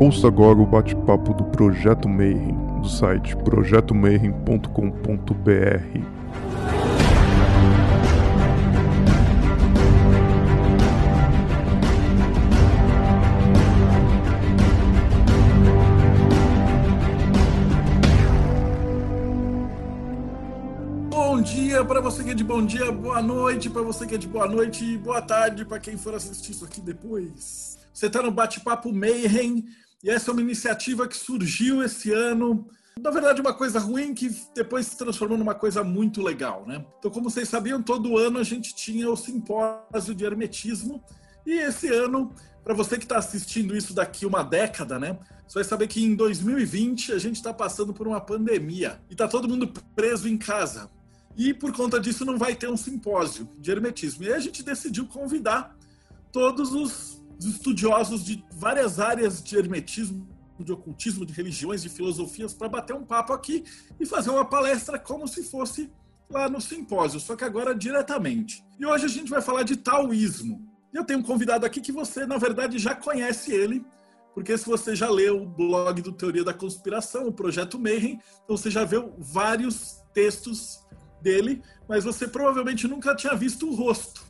Ouça agora o bate-papo do Projeto Mayhem, do site projetomayhem.com.br. Bom dia para você que é de bom dia, boa noite para você que é de boa noite boa tarde para quem for assistir isso aqui depois. Você está no Bate-Papo Mayhem e essa é uma iniciativa que surgiu esse ano. Na verdade, uma coisa ruim que depois se transformou numa coisa muito legal, né? Então, como vocês sabiam, todo ano a gente tinha o simpósio de hermetismo e esse ano, para você que está assistindo isso daqui uma década, né? Você vai saber que em 2020 a gente está passando por uma pandemia e está todo mundo preso em casa. E por conta disso não vai ter um simpósio de hermetismo. E aí a gente decidiu convidar todos os estudiosos de várias áreas de hermetismo, de ocultismo, de religiões, de filosofias, para bater um papo aqui e fazer uma palestra como se fosse lá no simpósio, só que agora diretamente. E hoje a gente vai falar de taoísmo. Eu tenho um convidado aqui que você, na verdade, já conhece ele, porque se você já leu o blog do Teoria da Conspiração, o Projeto Mayhem, então você já viu vários textos dele, mas você provavelmente nunca tinha visto o rosto.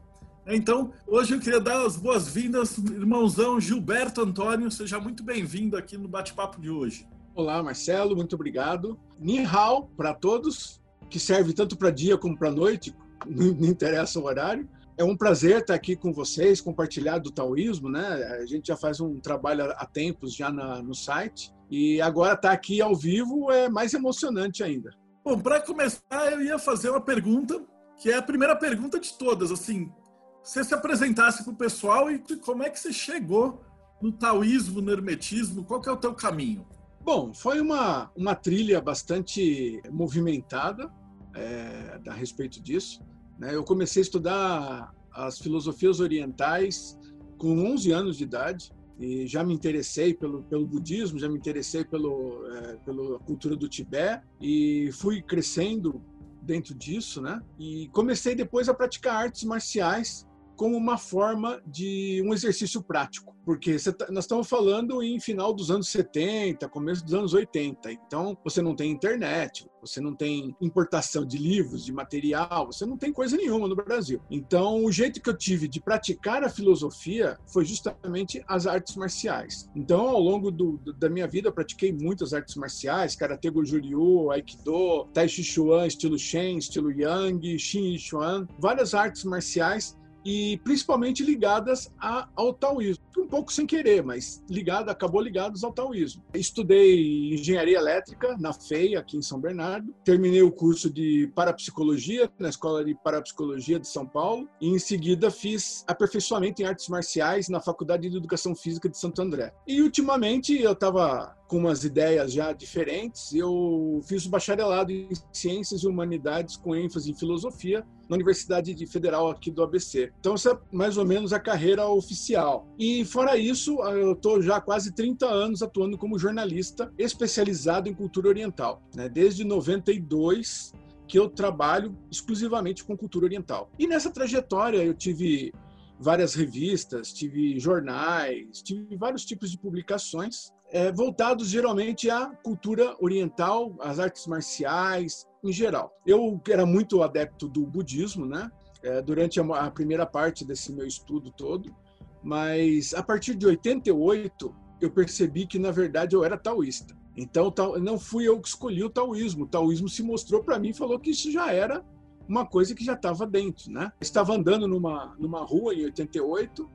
Então, hoje eu queria dar as boas-vindas, irmãozão Gilberto Antônio, seja muito bem-vindo aqui no bate-papo de hoje. Olá, Marcelo, muito obrigado. Ni hao para todos, que serve tanto para dia como para noite, não interessa o horário. É um prazer estar aqui com vocês, compartilhar do taoísmo, né? A gente já faz um trabalho há tempos já na, no site e agora estar aqui ao vivo é mais emocionante ainda. Bom, para começar, eu ia fazer uma pergunta, que é a primeira pergunta de todas. Assim, você se apresentasse para o pessoal e como é que você chegou no taoísmo, no hermetismo? Qual que é o teu caminho? Bom, foi uma, uma trilha bastante movimentada é, a respeito disso. Né? Eu comecei a estudar as filosofias orientais com 11 anos de idade e já me interessei pelo, pelo budismo, já me interessei pelo, é, pela cultura do Tibete e fui crescendo dentro disso, né? E comecei depois a praticar artes marciais como uma forma de um exercício prático, porque tá, nós estamos falando em final dos anos 70, começo dos anos 80, então você não tem internet, você não tem importação de livros, de material, você não tem coisa nenhuma no Brasil. Então, o jeito que eu tive de praticar a filosofia foi justamente as artes marciais. Então, ao longo do, da minha vida, eu pratiquei muitas artes marciais, Karate Goju-Ryu, Aikido, Tai Chi Chuan, estilo Shen, estilo Yang, Xin Chuan, várias artes marciais e principalmente ligadas a, ao taoísmo. Um pouco sem querer, mas ligado, acabou ligados ao taoísmo. Estudei engenharia elétrica na FEI, aqui em São Bernardo. Terminei o curso de parapsicologia na Escola de Parapsicologia de São Paulo. E em seguida fiz aperfeiçoamento em artes marciais na Faculdade de Educação Física de Santo André. E ultimamente eu estava com umas ideias já diferentes, eu fiz o bacharelado em Ciências e Humanidades com ênfase em Filosofia na Universidade Federal aqui do ABC. Então, essa é mais ou menos a carreira oficial. E fora isso, eu estou já há quase 30 anos atuando como jornalista especializado em cultura oriental. Né? Desde 92 que eu trabalho exclusivamente com cultura oriental. E nessa trajetória eu tive várias revistas, tive jornais, tive vários tipos de publicações é, voltados geralmente à cultura oriental, às artes marciais em geral. Eu era muito adepto do budismo, né? É, durante a, a primeira parte desse meu estudo todo, mas a partir de 88 eu percebi que na verdade eu era taoísta. Então não fui eu que escolhi o taoísmo. O taoísmo se mostrou para mim falou que isso já era uma coisa que já estava dentro, né? Estava andando numa numa rua em 88,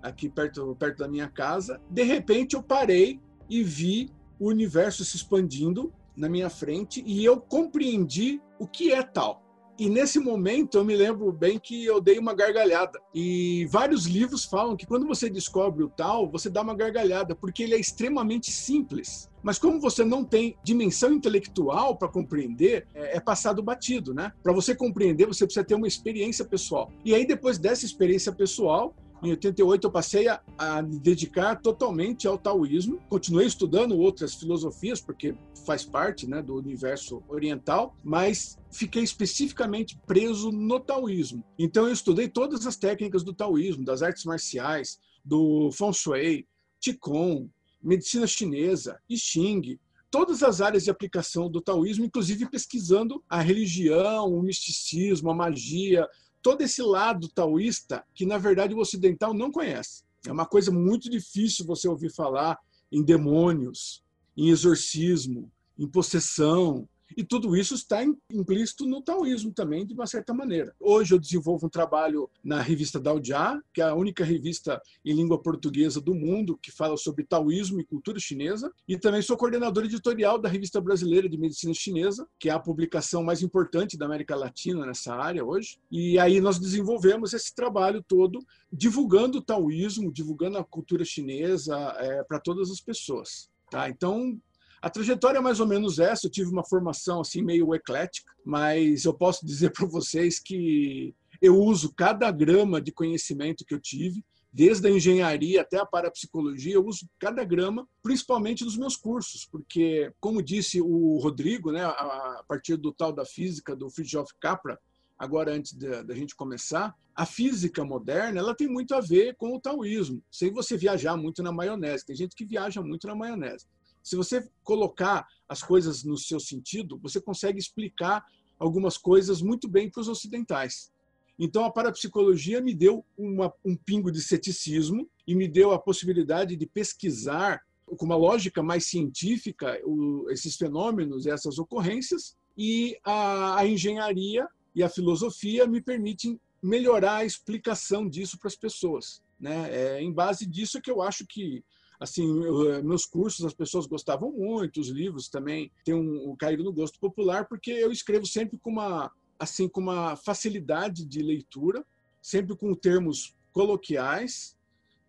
aqui perto perto da minha casa. De repente eu parei e vi o universo se expandindo na minha frente e eu compreendi o que é tal. E nesse momento eu me lembro bem que eu dei uma gargalhada. E vários livros falam que quando você descobre o tal, você dá uma gargalhada, porque ele é extremamente simples. Mas como você não tem dimensão intelectual para compreender, é, é passado batido, né? Para você compreender, você precisa ter uma experiência pessoal. E aí depois dessa experiência pessoal, em 88 eu passei a, a me dedicar totalmente ao taoísmo. Continuei estudando outras filosofias porque faz parte, né, do universo oriental, mas fiquei especificamente preso no taoísmo. Então eu estudei todas as técnicas do taoísmo, das artes marciais, do feng shui, qigong, medicina chinesa, I Ching, todas as áreas de aplicação do taoísmo, inclusive pesquisando a religião, o misticismo, a magia, todo esse lado taoísta que, na verdade, o ocidental não conhece. É uma coisa muito difícil você ouvir falar em demônios, em exorcismo, em possessão, e tudo isso está implícito no taoísmo também, de uma certa maneira. Hoje eu desenvolvo um trabalho na revista Daojia, que é a única revista em língua portuguesa do mundo que fala sobre taoísmo e cultura chinesa. E também sou coordenador editorial da Revista Brasileira de Medicina Chinesa, que é a publicação mais importante da América Latina nessa área hoje. E aí nós desenvolvemos esse trabalho todo divulgando o taoísmo, divulgando a cultura chinesa é, para todas as pessoas. Tá? Então, a trajetória é mais ou menos essa. Eu tive uma formação assim meio eclética, mas eu posso dizer para vocês que eu uso cada grama de conhecimento que eu tive, desde a engenharia até a parapsicologia, eu uso cada grama, principalmente nos meus cursos, porque, como disse o Rodrigo, né, a partir do tal da física do Fritjof Capra, agora antes da gente começar, a física moderna ela tem muito a ver com o taoísmo, sem você viajar muito na maionese. Tem gente que viaja muito na maionese. Se você colocar as coisas no seu sentido, você consegue explicar algumas coisas muito bem para os ocidentais. Então, a parapsicologia me deu uma, um pingo de ceticismo e me deu a possibilidade de pesquisar com uma lógica mais científica o, esses fenômenos, essas ocorrências, e a, a engenharia e a filosofia me permitem melhorar a explicação disso para as pessoas. Né? É em base disso que eu acho que assim, eu, meus cursos as pessoas gostavam muito, os livros também têm um, um caído no gosto popular, porque eu escrevo sempre com uma, assim, com uma facilidade de leitura, sempre com termos coloquiais,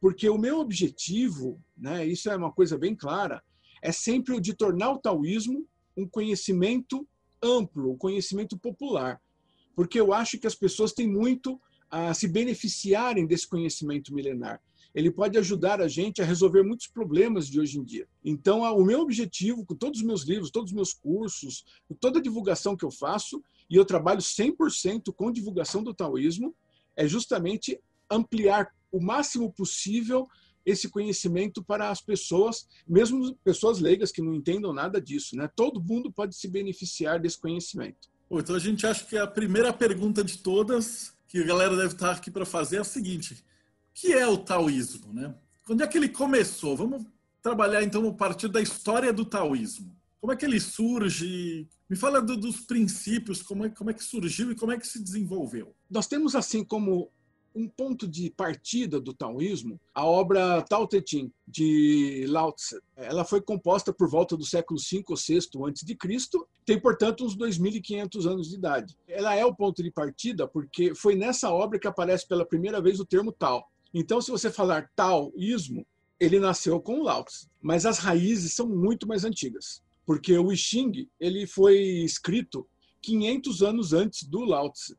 porque o meu objetivo, né, isso é uma coisa bem clara, é sempre o de tornar o taoísmo um conhecimento amplo, um conhecimento popular, porque eu acho que as pessoas têm muito a se beneficiarem desse conhecimento milenar ele pode ajudar a gente a resolver muitos problemas de hoje em dia. Então, o meu objetivo com todos os meus livros, todos os meus cursos, toda a divulgação que eu faço, e eu trabalho 100% com divulgação do taoísmo, é justamente ampliar o máximo possível esse conhecimento para as pessoas, mesmo pessoas leigas que não entendam nada disso. Né? Todo mundo pode se beneficiar desse conhecimento. Então a gente acha que a primeira pergunta de todas que a galera deve estar aqui para fazer é a seguinte: que é o taoísmo, né? Quando é que ele começou? Vamos trabalhar então a partir da história do taoísmo. Como é que ele surge? Me fala do, dos princípios, como é, como é que surgiu e como é que se desenvolveu. Nós temos assim como um ponto de partida do taoísmo a obra Tao Te Ching de Lao Tse. Ela foi composta por volta do século V ou VI antes de Cristo, tem portanto uns 2.500 anos de idade. Ela é o ponto de partida porque foi nessa obra que aparece pela primeira vez o termo Tao. Então, se você falar taoísmo, ele nasceu com Lao Tse, mas as raízes são muito mais antigas, porque o I Ching ele foi escrito 500 anos antes do Lao Tse,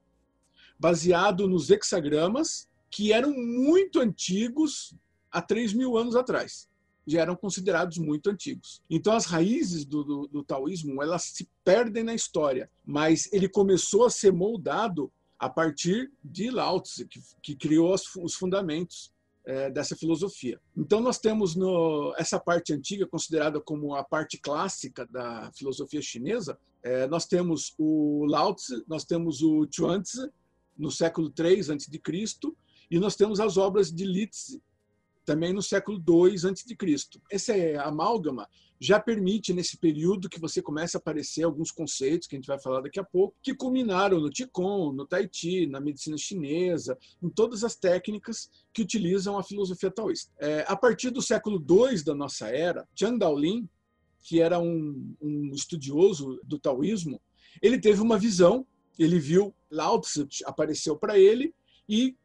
baseado nos hexagramas que eram muito antigos há 3 mil anos atrás. Já eram considerados muito antigos. Então, as raízes do, do, do taoísmo elas se perdem na história, mas ele começou a ser moldado a partir de Lao Tse, que, que criou os, os fundamentos é, dessa filosofia. Então, nós temos no, essa parte antiga, considerada como a parte clássica da filosofia chinesa, é, nós temos o Lao Tse, nós temos o Chuanzi, no século III a.C., e nós temos as obras de Litze, também no século II a.C. Esse amálgama já permite, nesse período, que você comece a aparecer alguns conceitos, que a gente vai falar daqui a pouco, que culminaram no Qigong, no Tai Chi, na medicina chinesa, em todas as técnicas que utilizam a filosofia taoísta. É, a partir do século II da nossa era, Zhang Daolin, que era um, um estudioso do taoísmo, ele teve uma visão, ele viu Lao Tzu apareceu para ele e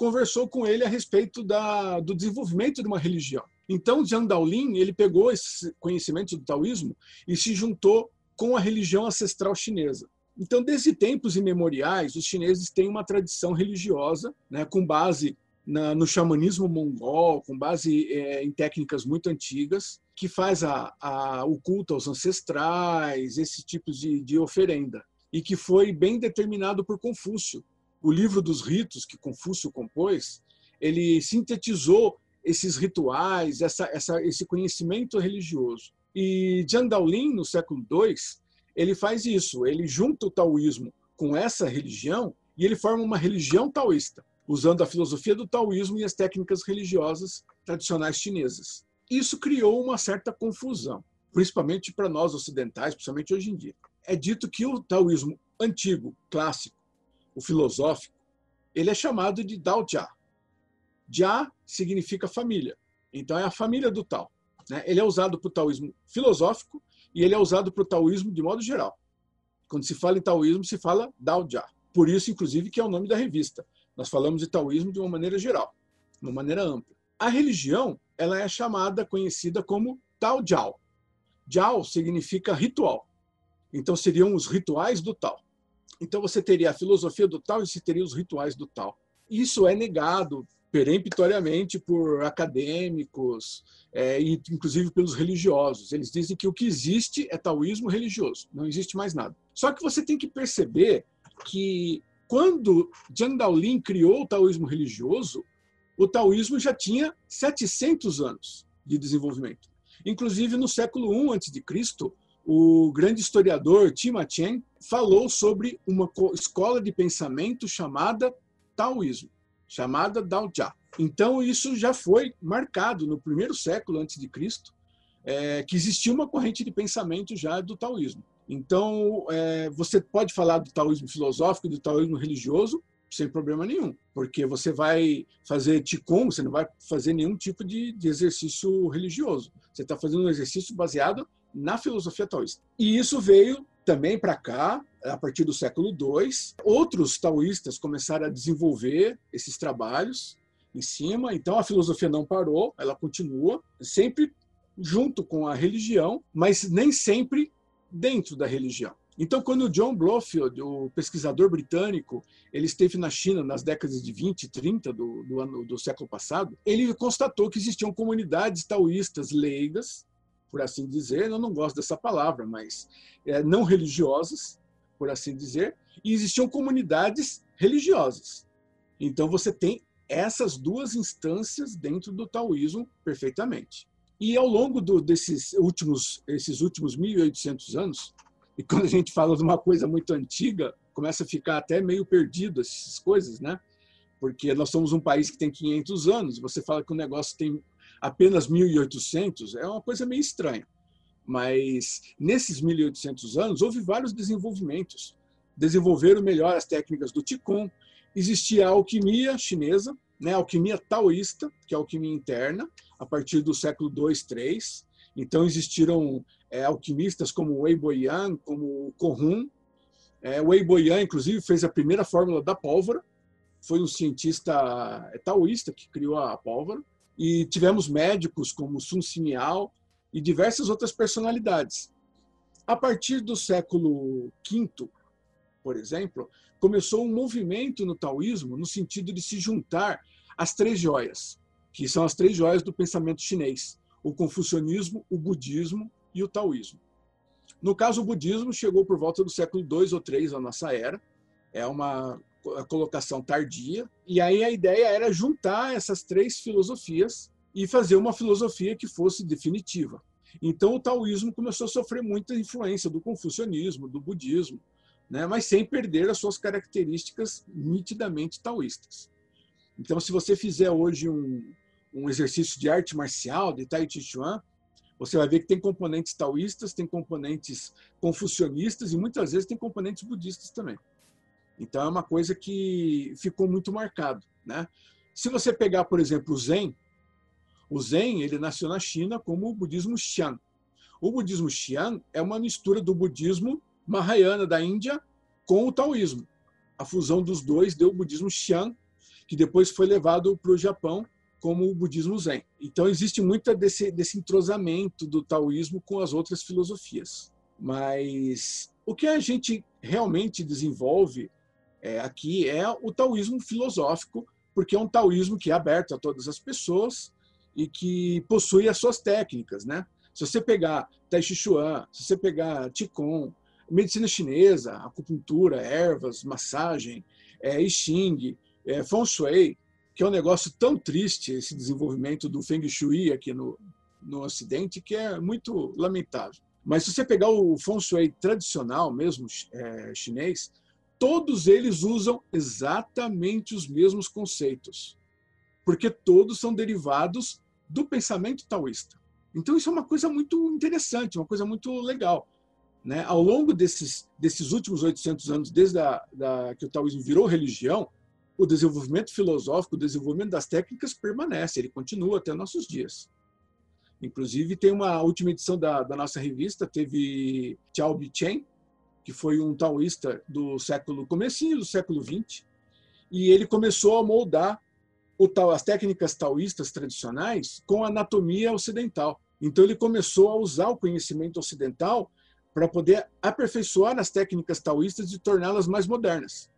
conversou com ele a respeito da, do desenvolvimento de uma religião. Então, Jiang Daolin ele pegou esse conhecimento do taoísmo e se juntou com a religião ancestral chinesa. Então, desde tempos imemoriais, os chineses têm uma tradição religiosa, né, com base na, no xamanismo mongol, com base é, em técnicas muito antigas, que faz a, a, o culto aos ancestrais, esse tipo de, de oferenda, e que foi bem determinado por Confúcio. O livro dos ritos que Confúcio compôs, ele sintetizou esses rituais, essa, essa, esse conhecimento religioso. E Jiang Daolin, no século II, ele faz isso, ele junta o taoísmo com essa religião e ele forma uma religião taoísta, usando a filosofia do taoísmo e as técnicas religiosas tradicionais chinesas. Isso criou uma certa confusão, principalmente para nós ocidentais, principalmente hoje em dia. É dito que o taoísmo antigo, clássico, o filosófico, ele é chamado de Dao Jia. Jia significa família. Então é a família do Tao. Né? Ele é usado para o taoísmo filosófico e ele é usado para o taoísmo de modo geral. Quando se fala em taoísmo, se fala Dao Jia. Por isso, inclusive, que é o nome da revista. Nós falamos de taoísmo de uma maneira geral, de uma maneira ampla. A religião ela é chamada, conhecida como Tao Jiao. Jiao significa ritual. Então seriam os rituais do Tao. Então você teria a filosofia do Tao e você teria os rituais do Tao. Isso é negado peremptoriamente por acadêmicos é, e inclusive pelos religiosos. Eles dizem que o que existe é taoísmo religioso, não existe mais nada. Só que você tem que perceber que quando Jiang Daolin criou o taoísmo religioso, o taoísmo já tinha 700 anos de desenvolvimento. Inclusive no século I a.C., o grande historiador Tima Chen falou sobre uma escola de pensamento chamada taoísmo chamada Daojia. Então isso já foi marcado no primeiro século antes de Cristo, é, que existia uma corrente de pensamento já do taoísmo. Então é, você pode falar do taoísmo filosófico, do taoísmo religioso, sem problema nenhum, porque você vai fazer Qigong, você não vai fazer nenhum tipo de, de exercício religioso. Você está fazendo um exercício baseado na filosofia taoísta. E isso veio também para cá, a partir do século II. Outros taoístas começaram a desenvolver esses trabalhos em cima, então a filosofia não parou, ela continua, sempre junto com a religião, mas nem sempre dentro da religião. Então, quando o John Blofield, o pesquisador britânico, ele esteve na China nas décadas de 20 e 30 do, do, ano, do século passado, ele constatou que existiam comunidades taoístas leigas por assim dizer, eu não gosto dessa palavra, mas é, não religiosas, por assim dizer, e existiam comunidades religiosas. Então você tem essas duas instâncias dentro do taoísmo perfeitamente. E ao longo do, desses últimos esses últimos 1800 anos, e quando a gente fala de uma coisa muito antiga, começa a ficar até meio perdido essas coisas, né? Porque nós somos um país que tem 500 anos, você fala que o negócio tem apenas 1.800 é uma coisa meio estranha. Mas nesses 1.800 anos houve vários desenvolvimentos. Desenvolveram melhor as técnicas do Qigong. Existia a alquimia chinesa, né, a alquimia taoísta, que é a alquimia interna, a partir do século 2, 3. Então existiram é, alquimistas como Wei Boyan, como Kohun. É, Wei Boyan, inclusive, fez a primeira fórmula da pólvora. Foi um cientista é, taoísta que criou a pólvora e tivemos médicos como Sun Simiao e diversas outras personalidades. A partir do século V, por exemplo, começou um movimento no taoísmo no sentido de se juntar as três joias, que são as três joias do pensamento chinês: o confucionismo, o budismo e o taoísmo. No caso, o budismo chegou por volta do século II ou III da nossa era. É uma a colocação tardia. E aí a ideia era juntar essas três filosofias e fazer uma filosofia que fosse definitiva. Então o taoísmo começou a sofrer muita influência do confucionismo, do budismo, né? mas sem perder as suas características nitidamente taoístas. Então, se você fizer hoje um, um exercício de arte marcial, de Tai Chi Chuan, você vai ver que tem componentes taoístas, tem componentes confucionistas e muitas vezes tem componentes budistas também. Então é uma coisa que ficou muito marcado, né? Se você pegar, por exemplo, o Zen, o Zen ele nasceu na China como o budismo Xian. O budismo Xian é uma mistura do budismo Mahayana da Índia com o taoísmo. A fusão dos dois deu o budismo Xian, que depois foi levado para o Japão como o budismo Zen. Então existe muito desse, desse entrosamento do taoísmo com as outras filosofias. Mas o que a gente realmente desenvolve é, aqui é o taoísmo filosófico, porque é um taoísmo que é aberto a todas as pessoas e que possui as suas técnicas, né? Se você pegar Tai Chi Chuan, se você pegar Qigong, medicina chinesa, acupuntura, ervas, massagem, é, I Ching, é, Feng Shui, que é um negócio tão triste, esse desenvolvimento do Feng Shui aqui no, no Ocidente, que é muito lamentável. Mas se você pegar o Feng Shui tradicional, mesmo é, chinês, todos eles usam exatamente os mesmos conceitos, porque todos são derivados do pensamento taoísta. Então isso é uma coisa muito interessante, uma coisa muito legal. Né? Ao longo desses, desses últimos 800 anos, desde a, da, que o taoísmo virou religião, o desenvolvimento filosófico, o desenvolvimento das técnicas permanece, ele continua até nossos dias. Inclusive, tem uma última edição da, da nossa revista, teve Chao Bichen, que foi um taoísta do século comecinho do século 20, e ele começou a moldar o as técnicas taoístas tradicionais com a anatomia ocidental. Então ele começou a usar o conhecimento ocidental para poder aperfeiçoar as técnicas taoístas e torná-las mais modernas.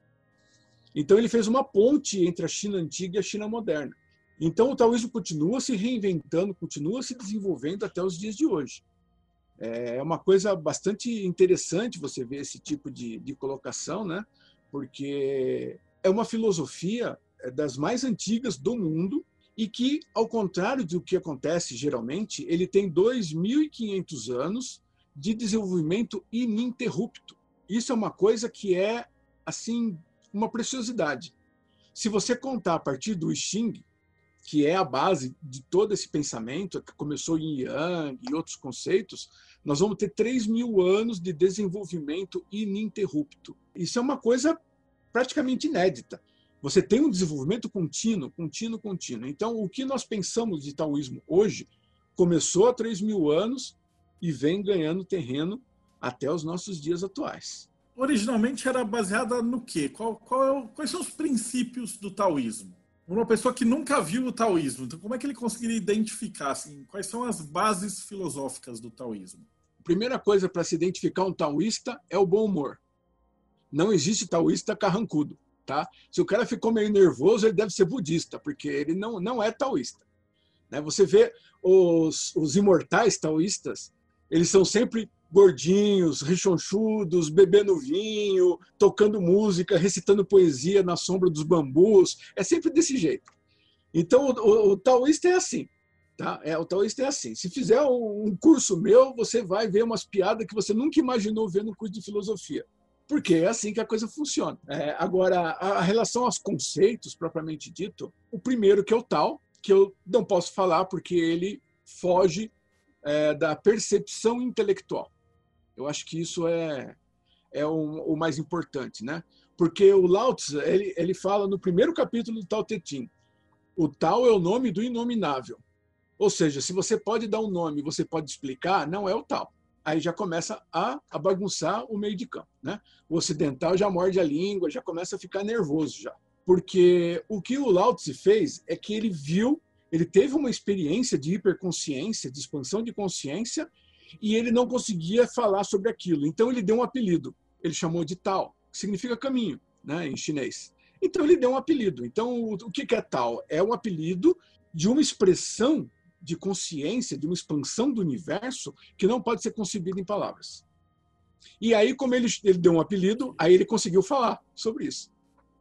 Então ele fez uma ponte entre a China antiga e a China moderna. Então o taoísmo continua se reinventando, continua se desenvolvendo até os dias de hoje. É uma coisa bastante interessante você ver esse tipo de, de colocação, né? porque é uma filosofia é, das mais antigas do mundo e que, ao contrário do que acontece geralmente, ele tem 2.500 anos de desenvolvimento ininterrupto. Isso é uma coisa que é assim uma preciosidade. Se você contar a partir do Xing, que é a base de todo esse pensamento, que começou em Yang e outros conceitos, nós vamos ter 3 mil anos de desenvolvimento ininterrupto. Isso é uma coisa praticamente inédita. Você tem um desenvolvimento contínuo, contínuo, contínuo. Então, o que nós pensamos de taoísmo hoje começou há 3 mil anos e vem ganhando terreno até os nossos dias atuais. Originalmente era baseada no quê? Qual, qual é quais são os princípios do taoísmo? Uma pessoa que nunca viu o taoísmo, então como é que ele conseguiria identificar assim, quais são as bases filosóficas do taoísmo? A primeira coisa para se identificar um taoísta é o bom humor. Não existe taoísta carrancudo. Tá? Se o cara ficou meio nervoso, ele deve ser budista, porque ele não, não é taoísta. Né? Você vê os, os imortais taoístas, eles são sempre gordinhos, rechonchudos, bebendo vinho, tocando música, recitando poesia na sombra dos bambus. É sempre desse jeito. Então, o, o, o taoísta é assim. Tá? É, o taoísta é assim. Se fizer um curso meu, você vai ver umas piadas que você nunca imaginou ver no curso de filosofia porque é assim que a coisa funciona. É, agora, a, relação aos conceitos, propriamente dito, o primeiro que é o tal, que eu não posso falar porque ele foge é, da percepção intelectual. Eu acho que isso é, é o, o, mais importante, né? Porque o Lao Tzu, ele, ele fala no primeiro capítulo do Tao Te Ching, o tal é o nome do inominável. Ou seja, se você pode dar um nome, você pode explicar, não é o tal aí já começa a, a, bagunçar o meio de campo. Né? O ocidental já morde a língua, já começa a ficar nervoso já. Porque o que o Lao Tzu fez é que ele viu, ele teve uma experiência de hiperconsciência, de expansão de consciência, e ele não conseguia falar sobre aquilo. Então ele deu um apelido. Ele chamou de Tao, que significa caminho né, em chinês. Então ele deu um apelido. Então o que é Tao? É um apelido de uma expressão de consciência, de uma expansão do universo que não pode ser concebida em palavras. E aí, como ele, ele deu um apelido, aí ele conseguiu falar sobre isso.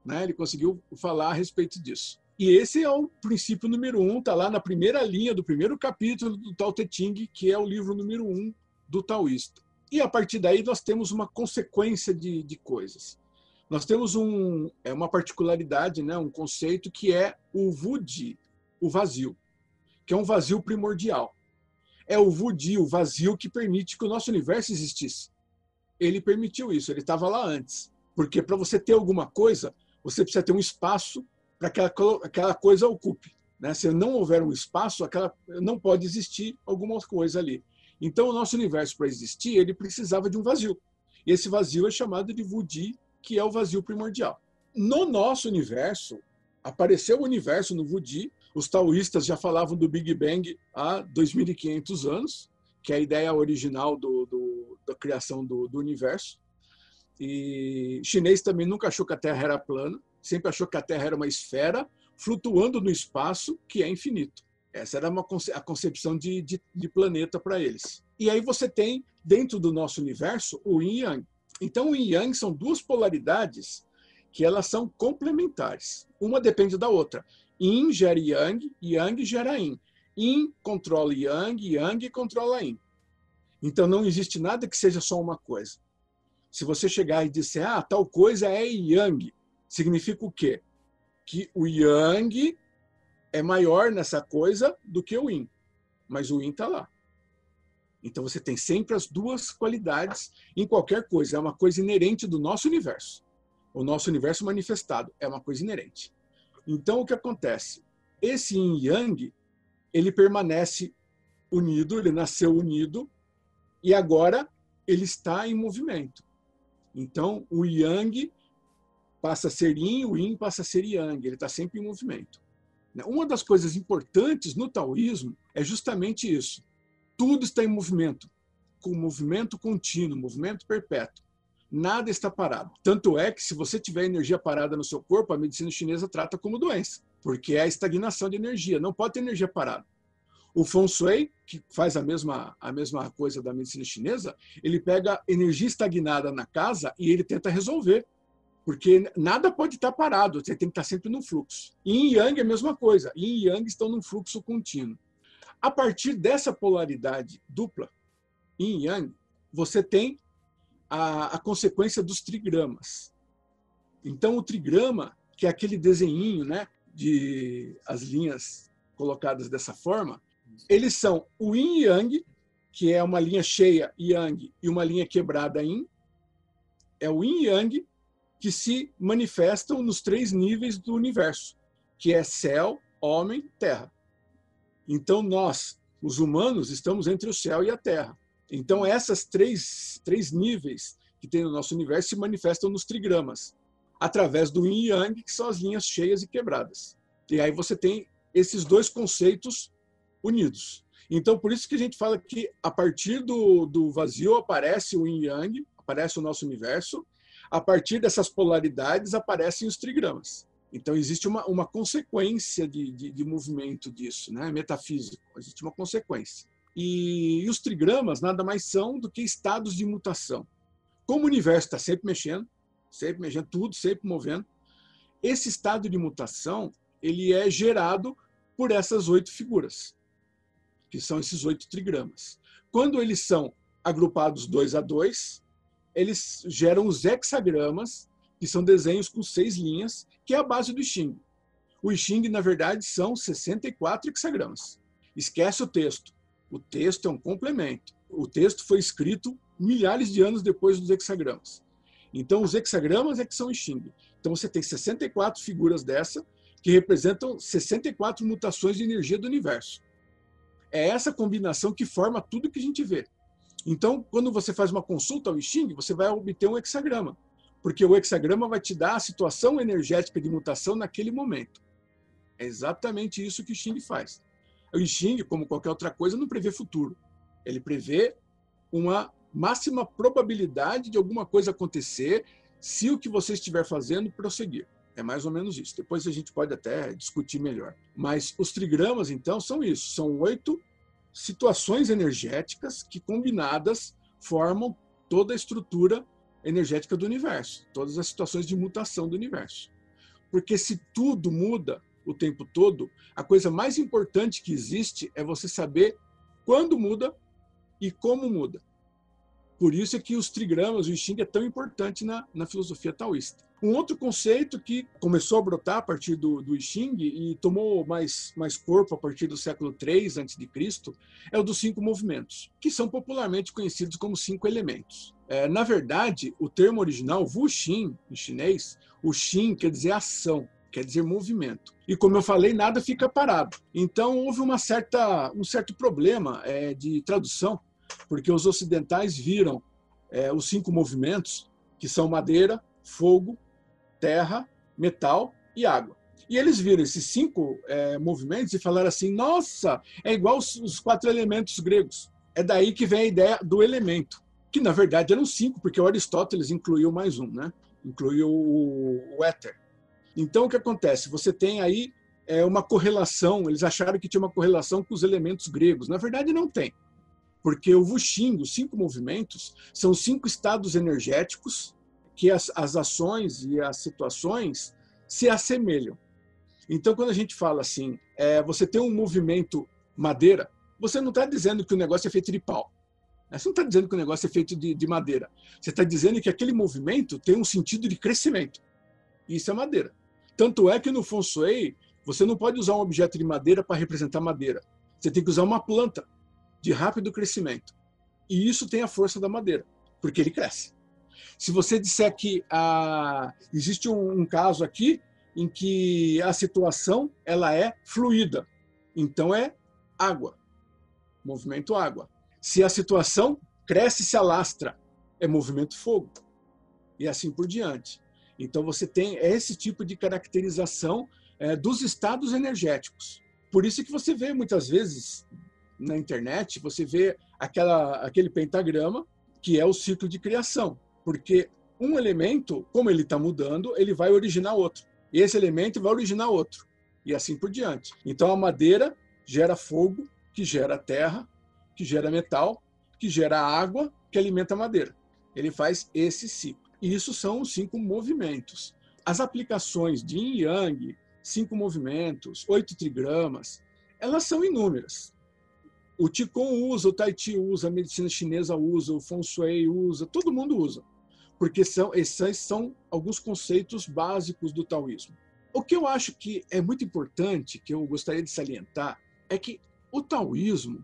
Né? Ele conseguiu falar a respeito disso. E esse é o princípio número um, está lá na primeira linha do primeiro capítulo do Tao Te Ching, que é o livro número um do taoísta. E a partir daí nós temos uma consequência de, de coisas. Nós temos um, é uma particularidade, né, um conceito que é o Vudi, o vazio que é um vazio primordial. É o Vudi, o vazio que permite que o nosso universo existisse. Ele permitiu isso, ele estava lá antes. Porque para você ter alguma coisa, você precisa ter um espaço para que aquela, aquela coisa ocupe. Né? Se não houver um espaço, aquela, não pode existir alguma coisa ali. Então, o nosso universo, para existir, ele precisava de um vazio. E esse vazio é chamado de Vudi, que é o vazio primordial. No nosso universo, apareceu o universo no Vudi, os taoístas já falavam do Big Bang há 2.500 anos, que é a ideia original do, do, da criação do, do universo. E chinês também nunca achou que a Terra era plana, sempre achou que a Terra era uma esfera flutuando no espaço que é infinito. Essa era uma, a concepção de, de, de planeta para eles. E aí você tem, dentro do nosso universo, o Yin Yang. Então, o Yin Yang são duas polaridades que elas são complementares. Uma depende da outra. Yin gera Yang, Yang gera Yin. Yin controla Yang, Yang controla Yin. Então não existe nada que seja só uma coisa. Se você chegar e disser, ah, tal coisa é Yang, significa o quê? Que o Yang é maior nessa coisa do que o Yin. Mas o Yin está lá. Então você tem sempre as duas qualidades em qualquer coisa. É uma coisa inerente do nosso universo. O nosso universo manifestado é uma coisa inerente. Então o que acontece? Esse yin yang, ele permanece unido, ele nasceu unido e agora ele está em movimento. Então o yang passa a ser yin, o yin passa a ser yang, ele está sempre em movimento. Uma das coisas importantes no taoísmo é justamente isso tudo está em movimento, com movimento contínuo, movimento perpétuo. Nada está parado. Tanto é que, se você tiver energia parada no seu corpo, a medicina chinesa trata como doença, porque é a estagnação de energia. Não pode ter energia parada. O Feng Shui, que faz a mesma, a mesma coisa da medicina chinesa, ele pega energia estagnada na casa e ele tenta resolver. Porque nada pode estar parado, você tem que estar sempre no fluxo. Yin e Yang é a mesma coisa. Yin e Yang estão num fluxo contínuo. A partir dessa polaridade dupla, yin e yang, você tem a, a consequência dos trigramas. Então, o trigrama, que é aquele desenhinho, né, de as linhas colocadas dessa forma, eles são o yin e yang, que é uma linha cheia yang e uma linha quebrada yin. É o yin e yang que se manifestam nos três níveis do universo, que é céu, homem, terra. Então, nós, os humanos, estamos entre o céu e a terra. Então, essas três, três níveis que tem no nosso universo se manifestam nos trigramas, através do yin e yang, que são as linhas cheias e quebradas. E aí você tem esses dois conceitos unidos. Então, por isso que a gente fala que a partir do, do vazio aparece o yin yang, aparece o nosso universo, a partir dessas polaridades aparecem os trigramas. Então, existe uma, uma consequência de, de, de movimento disso, né? metafísico, existe uma consequência. E, e, os trigramas nada mais são do que estados de mutação. Como o universo está sempre mexendo, sempre mexendo, tudo sempre movendo, esse estado de mutação ele é gerado por essas oito figuras, que são esses oito trigramas. Quando eles são agrupados dois a dois, eles geram os hexagramas, que são desenhos com seis linhas, que é a base do Xing. O Xing, na verdade, são 64 hexagramas. Esquece o texto. O texto é um complemento. O texto foi escrito milhares de anos depois dos hexagramas. Então, os hexagramas é que são o Xing. Então, você tem 64 figuras dessa, que representam 64 mutações de energia do universo. É essa combinação que forma tudo que a gente vê. Então, quando você faz uma consulta ao Xing, você vai obter um hexagrama porque o hexagrama vai te dar a situação energética de mutação naquele momento. É exatamente isso que o Xing faz. O Xing, como qualquer outra coisa, não prevê futuro. Ele prevê uma máxima probabilidade de alguma coisa acontecer se o que você estiver fazendo prosseguir. É mais ou menos isso. Depois a gente pode até discutir melhor. Mas os trigramas, então, são isso. São oito situações energéticas que, combinadas, formam toda a estrutura energética do universo, todas as situações de mutação do universo. Porque se tudo muda o tempo todo, a coisa mais importante que existe é você saber quando muda e como muda. Por isso é que os trigramas, o Xing é tão importante na, na filosofia taoísta. Um outro conceito que começou a brotar a partir do, do Xing e tomou mais, mais corpo a partir do século III a.C. é o dos cinco movimentos, que são popularmente conhecidos como cinco elementos. É, na verdade, o termo original, Wu Xin, em chinês, o Xin quer dizer ação, quer dizer movimento. E como eu falei, nada fica parado. Então houve uma certa, um certo problema é, de tradução, porque os ocidentais viram é, os cinco movimentos, que são madeira, fogo, terra, metal e água. E eles viram esses cinco é, movimentos e falaram assim: nossa, é igual os, os, quatro elementos gregos. É daí que vem a ideia do elemento, que na verdade eram cinco, porque o Aristóteles incluiu mais um, né? incluiu o, o éter. Então o que acontece? Você tem aí é, uma correlação, eles acharam que tinha uma correlação com os elementos gregos. Na verdade, não tem. Porque o Wuxing, os cinco movimentos, são cinco estados energéticos que as, as ações e as situações se assemelham. Então, quando a gente fala assim, é, você tem um movimento madeira, você não está dizendo que o negócio é feito de pau. Você não está dizendo que o negócio é feito de, de madeira. Você está dizendo que aquele movimento tem um sentido de crescimento. Isso é madeira. Tanto é que no Feng Shui, você não pode usar um objeto de madeira para representar madeira. Você tem que usar uma planta de rápido crescimento. E isso tem a força da madeira, porque ele cresce. Se você disser que ah, existe um, um caso aqui em que a situação ela é fluida, então é água, movimento água. Se a situação cresce e se alastra, é movimento fogo. E assim por diante. Então você tem esse tipo de caracterização é, dos estados energéticos. Por isso que você vê muitas vezes na internet, você vê aquela, aquele pentagrama que é o ciclo de criação. Porque um elemento, como ele está mudando, ele vai originar outro. E esse elemento vai originar outro. E assim por diante. Então a madeira gera fogo, que gera terra, que gera metal, que gera água, que alimenta a madeira. Ele faz esse ciclo. E isso são os cinco movimentos. As aplicações de yin yang, cinco movimentos, oito trigramas, elas são inúmeras. O Qigong usa, o Tai Chi usa, a medicina chinesa usa, o Feng Shui usa, todo mundo usa. Porque são, esses são alguns conceitos básicos do taoísmo. O que eu acho que é muito importante, que eu gostaria de salientar, é que o taoísmo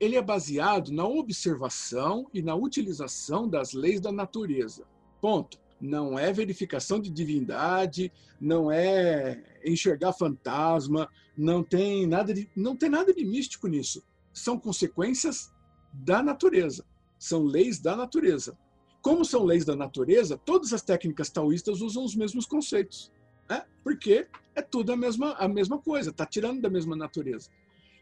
ele é baseado na observação e na utilização das leis da natureza. Ponto. Não é verificação de divindade, não é enxergar fantasma, não tem nada de, não tem nada de místico nisso. São consequências da natureza, são leis da natureza. Como são leis da natureza, todas as técnicas taoístas usam os mesmos conceitos, né? porque é tudo a mesma, a mesma coisa, está tirando da mesma natureza.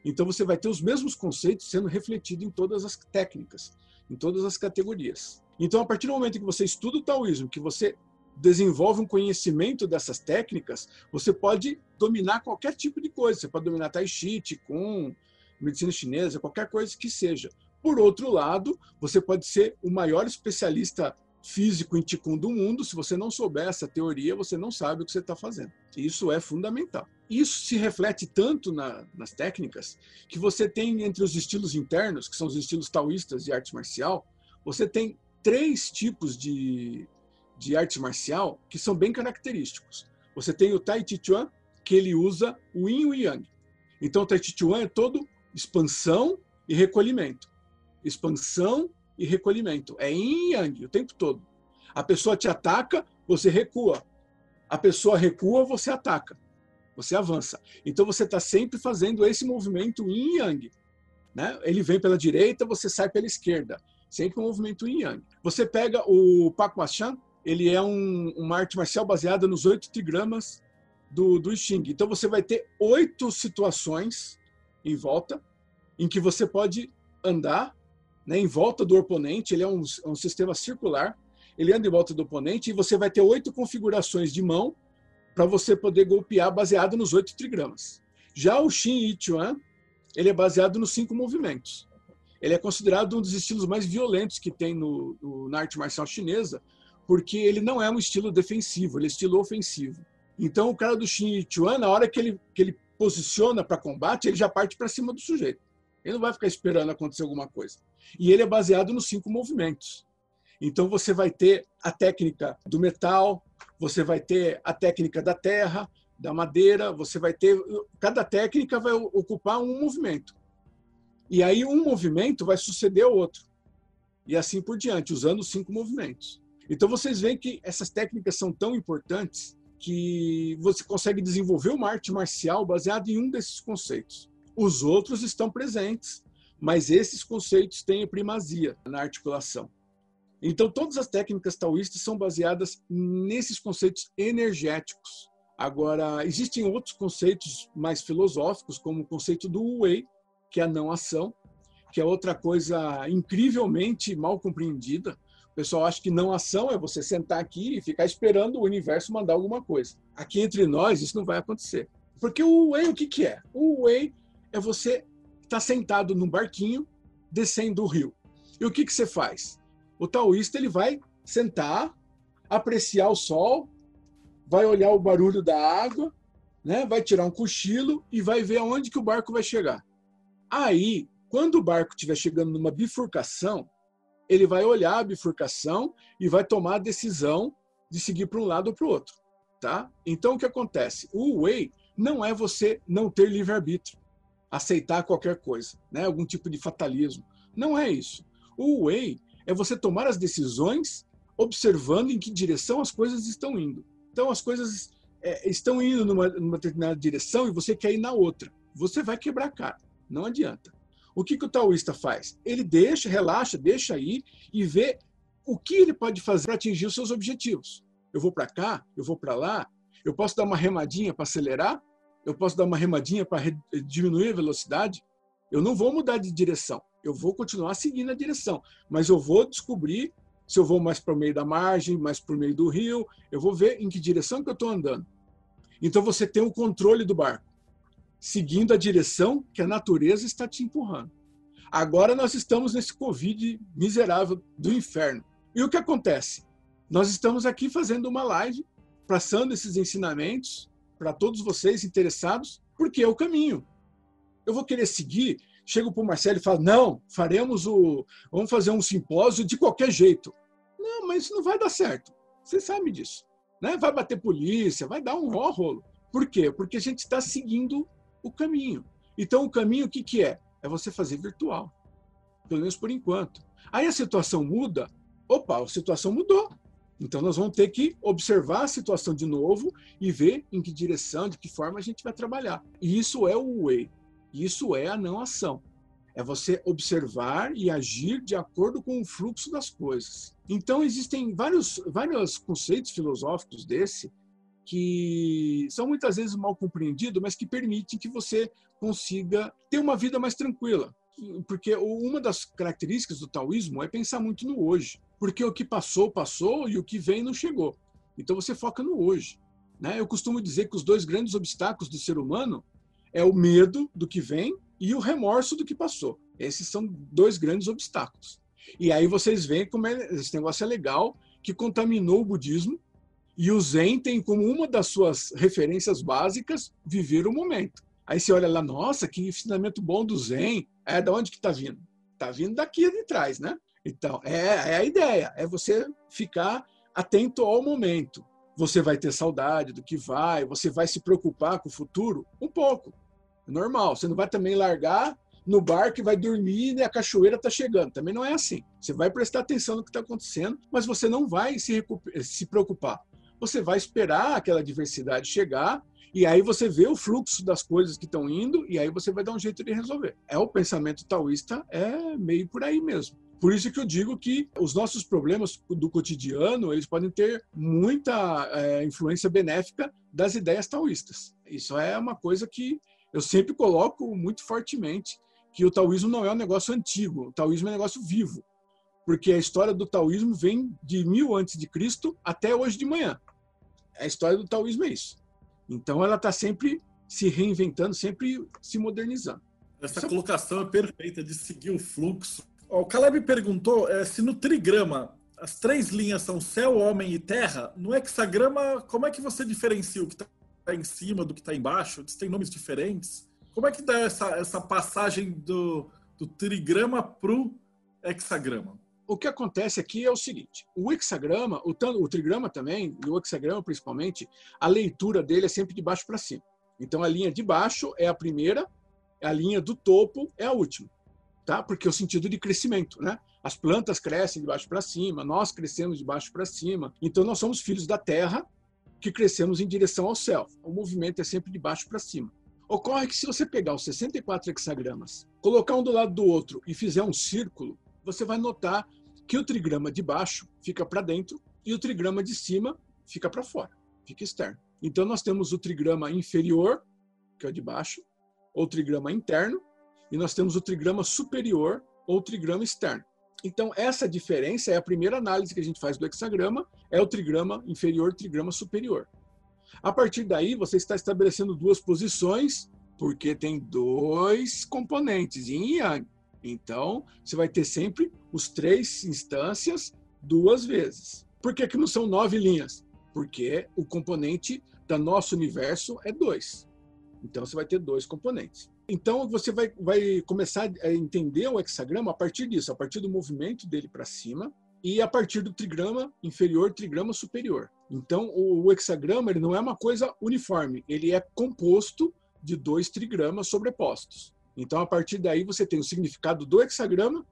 Então você vai ter os mesmos conceitos sendo refletidos em todas as técnicas, em todas as categorias. Então, a partir do momento que você estuda o taoísmo, que você desenvolve um conhecimento dessas técnicas, você pode dominar qualquer tipo de coisa. Você pode dominar tai chi, qigong, medicina chinesa, qualquer coisa que seja. Por outro lado, você pode ser o maior especialista físico em Qigong do mundo. Se você não souber essa teoria, você não sabe o que você está fazendo. Isso é fundamental. Isso se reflete tanto na, nas técnicas que você tem entre os estilos internos, que são os estilos taoístas de arte marcial, você tem três tipos de, de arte marcial que são bem característicos. Você tem o Tai Chi Chuan, que ele usa o Yin e o Yang. Então o Tai Chi Chuan é todo expansão e recolhimento. Expansão e recolhimento. É Yin e Yang o tempo todo. A pessoa te ataca, você recua. A pessoa recua, você ataca você avança. Então você está sempre fazendo esse movimento yin yang. Né? Ele vem pela direita, você sai pela esquerda. Sempre um movimento yin yang. Você pega o Pakwashan, ele é um, uma arte marcial baseada nos oito trigramas do, do Xing. Então você vai ter oito situações em volta em que você pode andar né, em volta do oponente. Ele é um, é um sistema circular. Ele anda em volta do oponente e você vai ter oito configurações de mão para você poder golpear baseado nos oito trigramas. Já o Xin Yi Chuan, ele é baseado nos cinco movimentos. Ele é considerado um dos estilos mais violentos que tem no, no, na arte marcial chinesa, porque ele não é um estilo defensivo, ele é estilo ofensivo. Então, o cara do Xin Yi Chuan, na hora que ele, que ele posiciona para combate, ele já parte para cima do sujeito. Ele não vai ficar esperando acontecer alguma coisa. E ele é baseado nos cinco movimentos. Então, você vai ter a técnica do metal, você vai ter a técnica da terra, da madeira, você vai ter. Cada técnica vai ocupar um movimento. E aí um movimento vai suceder ao outro. E assim por diante, usando os cinco movimentos. Então vocês veem que essas técnicas são tão importantes que você consegue desenvolver uma arte marcial baseada em um desses conceitos. Os outros estão presentes, mas esses conceitos têm primazia na articulação. Então, todas as técnicas taoístas são baseadas nesses conceitos energéticos. Agora, existem outros conceitos mais filosóficos, como o conceito do Wei, que é a não ação, que é outra coisa incrivelmente mal compreendida. Pessoal acha que não ação é você sentar aqui e ficar esperando o universo mandar alguma coisa. Aqui entre nós, isso não vai acontecer. Porque o Wei, o que, que é? O Wei é você estar tá sentado num barquinho, descendo o rio. E o que, que você faz? O taoísta ele vai sentar, apreciar o sol, vai olhar o barulho da água, né? vai tirar um cochilo e vai ver aonde que o barco vai chegar. Aí, quando o barco estiver chegando numa bifurcação, ele vai olhar a bifurcação e vai tomar a decisão de seguir para um lado ou para o outro. Tá? Então, o que acontece? O way não é você não ter livre-arbítrio, aceitar qualquer coisa, né? algum tipo de fatalismo. Não é isso. O way é você tomar as decisões observando em que direção as coisas estão indo. Então, as coisas é, estão indo numa, numa, determinada direção e você quer ir na outra. Você vai quebrar a cara. Não adianta. O que, que o taoísta faz? Ele deixa, relaxa, deixa aí e vê o que ele pode fazer para atingir os seus objetivos. Eu vou para cá, eu vou para lá, eu posso dar uma remadinha para acelerar, eu posso dar uma remadinha para diminuir a velocidade. Eu não vou mudar de direção, eu vou continuar seguindo a direção, mas eu vou descobrir se eu vou mais para o meio da margem, mais para o meio do rio, eu vou ver em que direção que eu estou andando. Então você tem o controle do barco, seguindo a direção que a natureza está te empurrando. Agora nós estamos nesse Covid miserável do inferno. E o que acontece? Nós estamos aqui fazendo uma live, passando esses ensinamentos para todos vocês interessados, porque é o caminho. Eu vou querer seguir chego para o Marcelo e falo, não, faremos o. Vamos fazer um simpósio de qualquer jeito. Não, mas isso não vai dar certo. Você sabe disso. Né? Vai bater polícia, vai dar um rolo. Por quê? Porque a gente está seguindo o caminho. Então, o caminho, o que, que é? É você fazer virtual. Pelo menos por enquanto. Aí a situação muda. Opa, a situação mudou. Então, nós vamos ter que observar a situação de novo e ver em que direção, de que forma a gente vai trabalhar. E isso é o way. Isso é a não ação. É você observar e agir de acordo com o fluxo das coisas. Então, existem vários, vários conceitos filosóficos desse que são muitas vezes mal compreendidos, mas que permitem que você consiga ter uma vida mais tranquila. Porque uma das características do taoísmo é pensar muito no hoje. Porque o que passou, passou e o que vem não chegou. Então você foca no hoje. Né? Eu costumo dizer que os dois grandes obstáculos do ser humano é o medo do que vem e o remorso do que passou. Esses são dois grandes obstáculos. E aí vocês veem como é, esse negócio é legal, que contaminou o budismo, e o Zen tem como uma das suas referências básicas viver o momento. Aí você olha lá, nossa, que ensinamento bom do Zen. É, da onde que está vindo? Está vindo daqui de trás, né? Então, é, é a ideia, é você ficar atento ao momento. Você vai ter saudade do que vai, você vai se preocupar com o futuro? Um pouco. É normal. Você não vai também largar no barco e vai dormir e a cachoeira está chegando. Também não é assim. Você vai prestar atenção no que está acontecendo, mas você não vai se, se preocupar. Você vai esperar aquela diversidade chegar e aí você vê o fluxo das coisas que estão indo e aí você vai dar um jeito de resolver. É o pensamento taoísta, é meio por aí mesmo. Por isso que eu digo que os nossos problemas do cotidiano eles podem ter muita é, influência benéfica das ideias taoístas. Isso é uma coisa que eu sempre coloco muito fortemente que o taoísmo não é um negócio antigo, o taoísmo é um negócio vivo, porque a história do taoísmo vem de mil antes de Cristo até hoje de manhã. A história do taoísmo é isso. Então ela está sempre se reinventando, sempre se modernizando. Essa colocação é perfeita de seguir o fluxo. O Caleb perguntou é, se no trigrama as três linhas são céu, homem e terra. No hexagrama, como é que você diferencia o que está está em cima, do que está embaixo? Eles têm nomes diferentes? Como é que dá essa, essa passagem do, do trigrama para o hexagrama? O que acontece aqui é o seguinte: o hexagrama, o, o trigrama também, e o hexagrama principalmente, a leitura dele é sempre de baixo para cima. Então a linha de baixo é a primeira, a linha do topo é a última, tá? Porque é o sentido de crescimento, né? As plantas crescem de baixo para cima, nós crescemos de baixo para cima. Então nós somos filhos da terra que crescemos em direção ao céu. O movimento é sempre de baixo para cima. Ocorre que se você pegar os 64 hexagramas, colocar um do lado do outro e fizer um círculo, você vai notar que o trigrama de baixo fica para dentro e o trigrama de cima fica para fora, fica externo. Então nós temos o trigrama inferior, que é o de baixo, ou trigrama interno, e nós temos o trigrama superior ou trigrama externo. Então, essa diferença é a primeira análise que a gente faz do hexagrama, é o trigrama inferior, trigrama superior. A partir daí, você está estabelecendo duas posições, porque tem dois componentes, yin e yang. Então, você vai ter sempre os três instâncias duas vezes. Por que, que não são nove linhas? Porque o componente do nosso universo é 2. Então você vai ter dois componentes. Então você vai, vai começar a entender o hexagrama a partir disso, a partir do movimento dele para cima e a partir do trigrama inferior, trigrama superior. Então o, o hexagrama ele não é uma coisa uniforme, ele é composto de dois trigramas sobrepostos. Então a partir daí você tem o significado do hexagrama,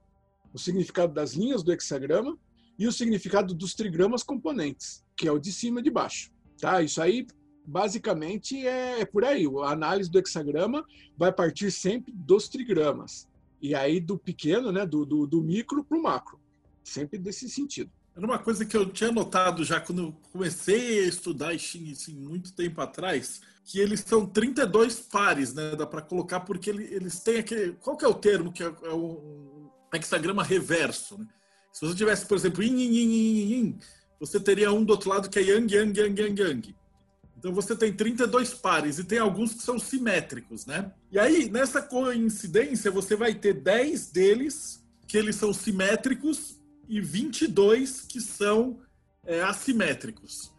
o significado das linhas do hexagrama e o significado dos trigramas componentes, que é o de cima e de baixo. Tá? Isso aí basicamente é, é, por aí. A análise do hexagrama vai partir sempre dos trigramas. E aí do pequeno, né, do, do, do micro para o macro. Sempre desse sentido. Era uma coisa que eu tinha notado já quando eu comecei a estudar Xing assim, muito tempo atrás, que eles são 32 pares, né? Dá para colocar porque eles têm aquele. Qual que é o termo que é, é o hexagrama reverso? Né? Se você tivesse, por exemplo, yin, yin, yin, yin, você teria um do outro lado que é yang, yang, yang, yang, yang. Então você tem 32 pares e tem alguns que são simétricos, né? E aí, nessa coincidência, você vai ter 10 deles que eles são simétricos e 22 que são é, assimétricos.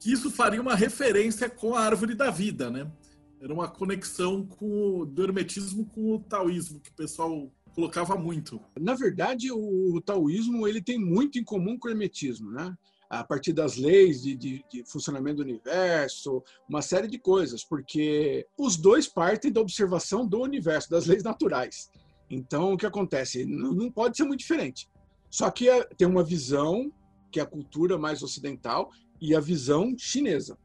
Que isso faria uma referência com a árvore da vida, né? Era uma conexão com o, do hermetismo com o taoísmo, que o pessoal colocava muito. Na verdade, o, o taoísmo ele tem muito em comum com o hermetismo, né? a partir das leis de, de, de, funcionamento do universo, uma série de coisas, porque os dois partem da observação do universo, das leis naturais. Então, o que acontece? Não, não pode ser muito diferente. Só que é, tem uma visão, que é a cultura mais ocidental, e a visão chinesa.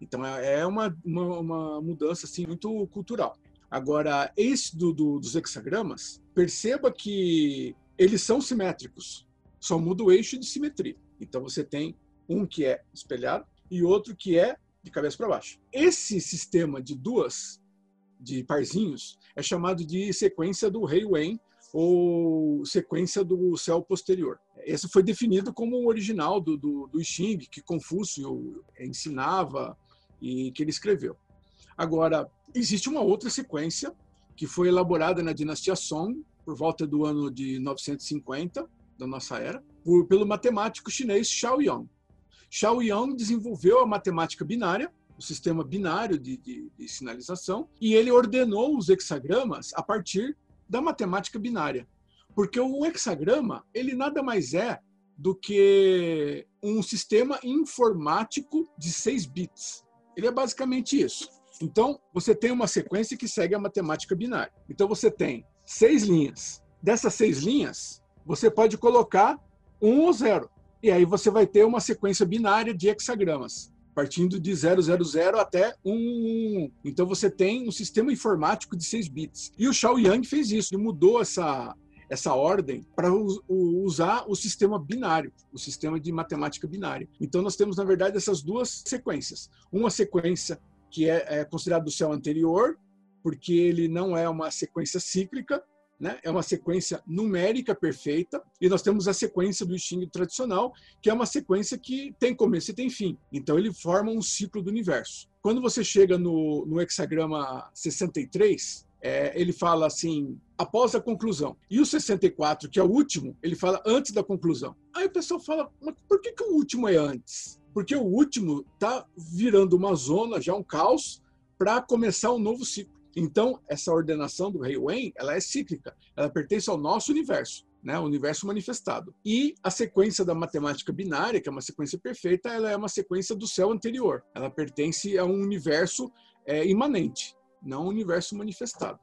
Então, é, é uma, uma, uma mudança assim, muito cultural. Agora, esse do, do, dos hexagramas, perceba que eles são simétricos, só muda o eixo de simetria. Então você tem um que é espelhado e outro que é de cabeça para baixo. Esse sistema de duas, de parzinhos, é chamado de sequência do Rei Wen ou sequência do céu posterior. Esse foi definido como o original do, do, do Xing, que Confúcio ensinava e que ele escreveu. Agora, existe uma outra sequência que foi elaborada na dinastia Song, por volta do ano de 950 da nossa era, por, pelo matemático chinês Xiao Yang. Xiao Yang desenvolveu a matemática binária, o sistema binário de, de, de sinalização, e ele ordenou os hexagramas a partir da matemática binária. Porque o hexagrama, ele nada mais é do que um sistema informático de seis bits. Ele é basicamente isso. Então, você tem uma sequência que segue a matemática binária. Então, você tem seis linhas. Dessas seis linhas, você pode colocar 1 ou 0. E aí você vai ter uma sequência binária de hexagramas, partindo de 000 até 1. Então você tem um sistema informático de 6 bits. E o Xiao Yang fez isso, ele mudou essa, essa ordem para usar o sistema binário, o sistema de matemática binária. Então nós temos, na verdade, essas duas sequências. Uma sequência que é, é considerada do céu anterior, porque ele não é uma sequência cíclica, né? é uma sequência numérica perfeita, e nós temos a sequência do Xing tradicional, que é uma sequência que tem começo e tem fim. Então ele forma um ciclo do universo. Quando você chega no, no hexagrama 63, é, ele fala assim, após a conclusão. E o 64, que é o último, ele fala antes da conclusão. Aí o pessoal fala, mas por que, que o último é antes? Porque o último está virando uma zona, já um caos, para começar um novo ciclo. Então, essa ordenação do rei Wen, ela é cíclica, ela pertence ao nosso universo, né, o universo manifestado. E a sequência da matemática binária, que é uma sequência perfeita, ela é uma sequência do céu anterior. Ela pertence a um universo é, imanente, não um universo manifestado.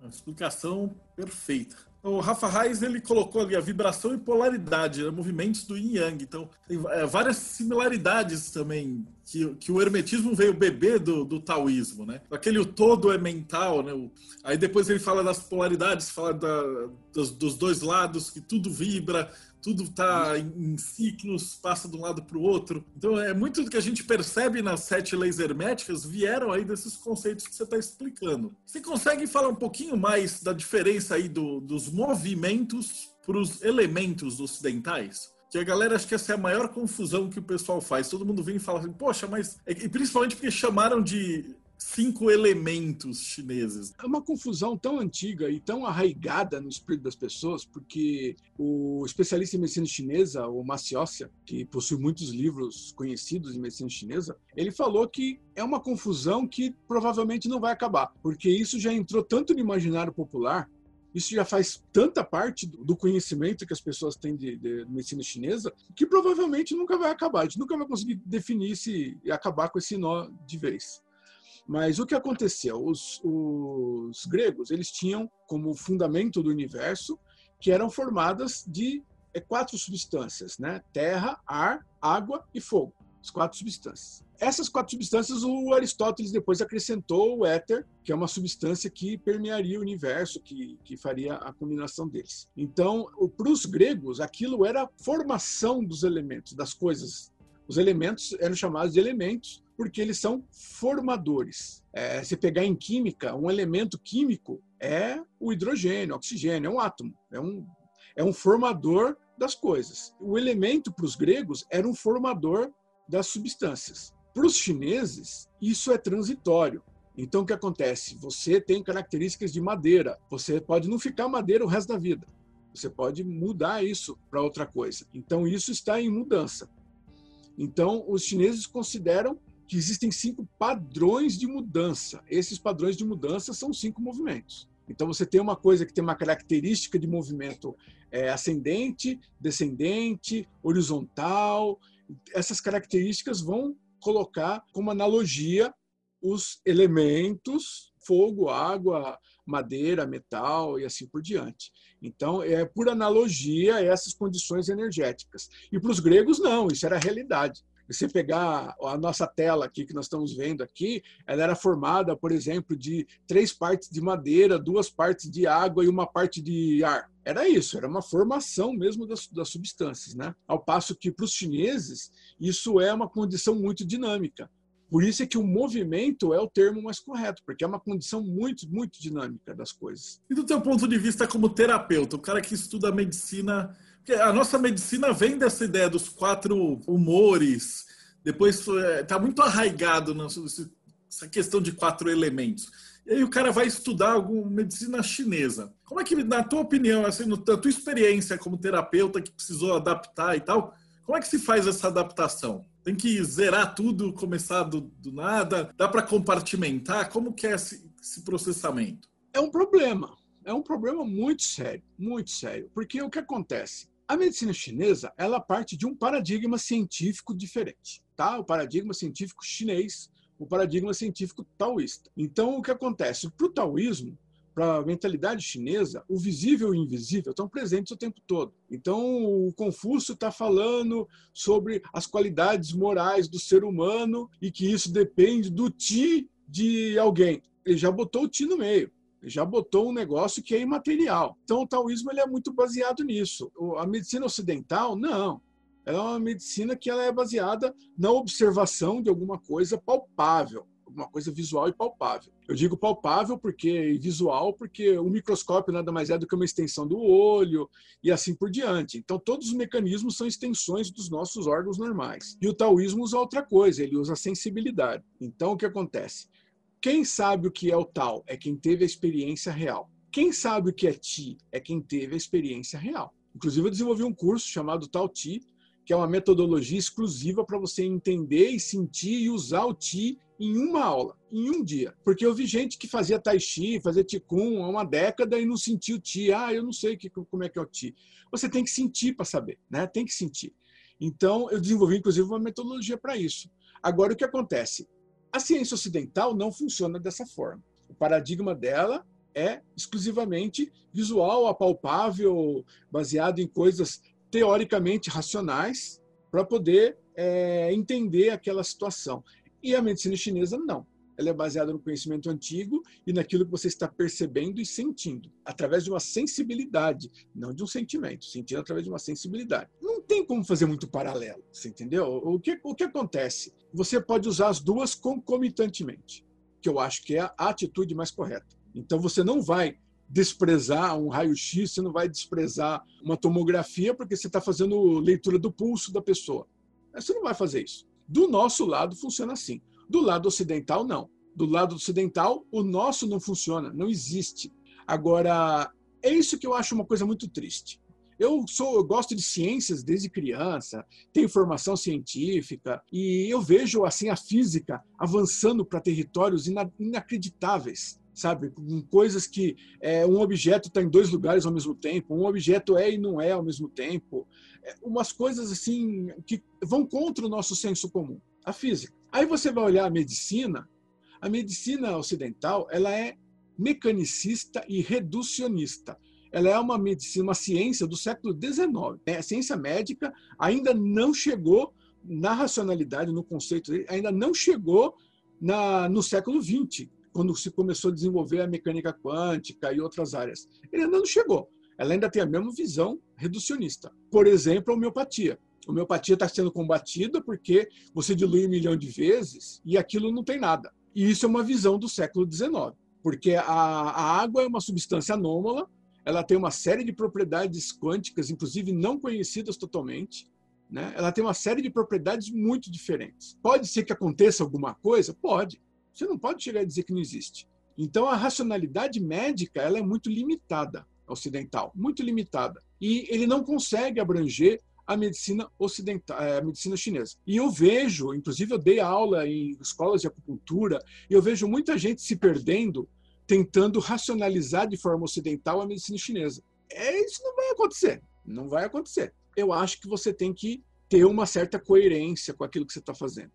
Uma explicação perfeita. O Rafa Reis ele colocou ali a vibração e polaridade, né, movimentos do yin yang. Então, tem é, várias similaridades também que, que o hermetismo veio beber do, do taoísmo, né? Aquele o todo é mental, né? O, aí depois ele fala das polaridades, fala da, dos, dos dois lados, que tudo vibra, tudo está em, ciclos, passa de um lado para o outro. Então, é muito do que a gente percebe nas sete leis herméticas vieram aí desses conceitos que você está explicando. Você consegue falar um pouquinho mais da diferença aí do, dos movimentos para os elementos ocidentais? Que a galera acha que essa é a maior confusão que o pessoal faz. Todo mundo vem e fala assim, poxa, mas. E principalmente porque chamaram de cinco elementos chineses? É uma confusão tão antiga e tão arraigada no espírito das pessoas, porque o especialista em medicina chinesa, o Maciossia, que possui muitos livros conhecidos em medicina chinesa, ele falou que é uma confusão que provavelmente não vai acabar, porque isso já entrou tanto no imaginário popular isso já faz tanta parte do conhecimento que as pessoas têm de, de, medicina chinesa que provavelmente nunca vai acabar. A gente nunca vai conseguir definir se acabar com esse nó de vez. Mas o que aconteceu? Os, os gregos eles tinham como fundamento do universo que eram formadas de é, quatro substâncias, né? Terra, ar, água e fogo. As quatro substâncias. Essas quatro substâncias, o Aristóteles depois acrescentou o éter, que é uma substância que permearia o universo, que, que faria a combinação deles. Então, para os gregos, aquilo era a formação dos elementos, das coisas. Os elementos eram chamados de elementos porque eles são formadores. É, se pegar em química, um elemento químico é o hidrogênio, o oxigênio, é um átomo, é um, é um formador das coisas. O elemento para os gregos era um formador das substâncias. Para os chineses, isso é transitório. Então, o que acontece? Você tem características de madeira. Você pode não ficar madeira o resto da vida. Você pode mudar isso para outra coisa. Então, isso está em mudança. Então, os chineses consideram que existem cinco padrões de mudança. Esses padrões de mudança são cinco movimentos. Então, você tem uma coisa que tem uma característica de movimento é, ascendente, descendente, horizontal. Essas características vão colocar como analogia os elementos fogo, água, madeira, metal e assim por diante. Então, é por analogia essas condições energéticas. E para os gregos, não, isso era realidade. Você pegar a nossa tela aqui que nós estamos vendo aqui, ela era formada, por exemplo, de três partes de madeira, duas partes de água e uma parte de ar. Era isso, era uma formação mesmo das, das substâncias, né? Ao passo que para os chineses isso é uma condição muito dinâmica. Por isso é que o movimento é o termo mais correto, porque é uma condição muito, muito dinâmica das coisas. E do teu ponto de vista como terapeuta, o cara que estuda medicina porque a nossa medicina vem dessa ideia dos quatro humores, depois está muito arraigado nessa questão de quatro elementos. E aí o cara vai estudar alguma medicina chinesa. Como é que, na tua opinião, assim, na tua experiência como terapeuta que precisou adaptar e tal, como é que se faz essa adaptação? Tem que zerar tudo, começar do, do nada? Dá para compartimentar? Como que é esse, esse processamento? É um problema. É um problema muito sério, muito sério. Porque o que acontece? A medicina chinesa, ela parte de um paradigma científico diferente, tá? O paradigma científico chinês, o paradigma científico taoísta. Então, o que acontece? Para o taoísmo, para a mentalidade chinesa, o visível e o invisível estão presentes o tempo todo. Então, o Confúcio está falando sobre as qualidades morais do ser humano e que isso depende do ti de alguém. Ele já botou o ti no meio já botou um negócio que é imaterial. Então o taoísmo ele é muito baseado nisso. A medicina ocidental, não. Ela é uma medicina que ela é baseada na observação de alguma coisa palpável, alguma coisa visual e palpável. Eu digo palpável porque visual porque o microscópio nada mais é do que uma extensão do olho e assim por diante. Então todos os mecanismos são extensões dos nossos órgãos normais. E o taoísmo usa outra coisa, ele usa a sensibilidade. Então o que acontece? Quem sabe o que é o tal é quem teve a experiência real. Quem sabe o que é ti é quem teve a experiência real. Inclusive, eu desenvolvi um curso chamado Tal Ti, que é uma metodologia exclusiva para você entender e sentir e usar o Ti em uma aula, em um dia. Porque eu vi gente que fazia Tai Chi, fazia Qigong há uma década e não sentia o Ti. Ah, eu não sei que, como é que é o Ti. Você tem que sentir para saber, né? Tem que sentir. Então, eu desenvolvi, inclusive, uma metodologia para isso. Agora, o que acontece? A ciência ocidental não funciona dessa forma. O paradigma dela é exclusivamente visual, apalpável, baseado em coisas teoricamente racionais para poder é, entender aquela situação. E a medicina chinesa não ela é baseada no conhecimento antigo e naquilo que você está percebendo e sentindo, através de uma sensibilidade, não de um sentimento, sentindo através de uma sensibilidade. Não tem como fazer muito paralelo, você entendeu? O que, o que acontece? Você pode usar as duas concomitantemente, que eu acho que é a atitude mais correta. Então você não vai desprezar um raio-x, você não vai desprezar uma tomografia porque você está fazendo leitura do pulso da pessoa. Você não vai fazer isso. Do nosso lado funciona assim. Do lado ocidental, não. do lado ocidental, o nosso não funciona, não existe. Agora, é isso que eu acho uma coisa muito triste. Eu sou, eu gosto de ciências desde criança, tenho formação científica e eu vejo assim a física avançando para territórios inacreditáveis sabe? Com coisas que é, um objeto está em dois lugares ao mesmo tempo, um objeto é e não é ao mesmo tempo, é, umas coisas assim que vão contra o nosso senso comum, a física. Aí você vai olhar a medicina, a medicina ocidental ela é mecanicista e reducionista ela é uma medicina, uma ciência do século XIX. A ciência médica ainda não chegou na racionalidade, no conceito, ainda não chegou na, no século XX, quando se começou a desenvolver a mecânica quântica e outras áreas. Ele ainda não chegou. Ela ainda tem a mesma visão reducionista. Por exemplo, a homeopatia. Homeopatia está sendo combatida porque você dilui um milhão de vezes e aquilo não tem nada. E isso é uma visão do século XIX, porque a, a água é uma substância anômala ela tem uma série de propriedades quânticas, inclusive não conhecidas totalmente. Né? Ela tem uma série de propriedades muito diferentes. Pode ser que aconteça alguma coisa? Pode. Você não pode chegar a dizer que não existe. Então, a racionalidade médica ela é muito limitada, ocidental, muito limitada. E ele não consegue abranger a medicina ocidental, eh, a medicina chinesa. E eu vejo, inclusive eu dei aula em escolas de acupuntura, e eu vejo muita gente se perdendo tentando racionalizar de forma ocidental a medicina chinesa. É, isso não vai acontecer. Não vai acontecer. Eu acho que você tem que ter uma certa coerência com aquilo que você está fazendo.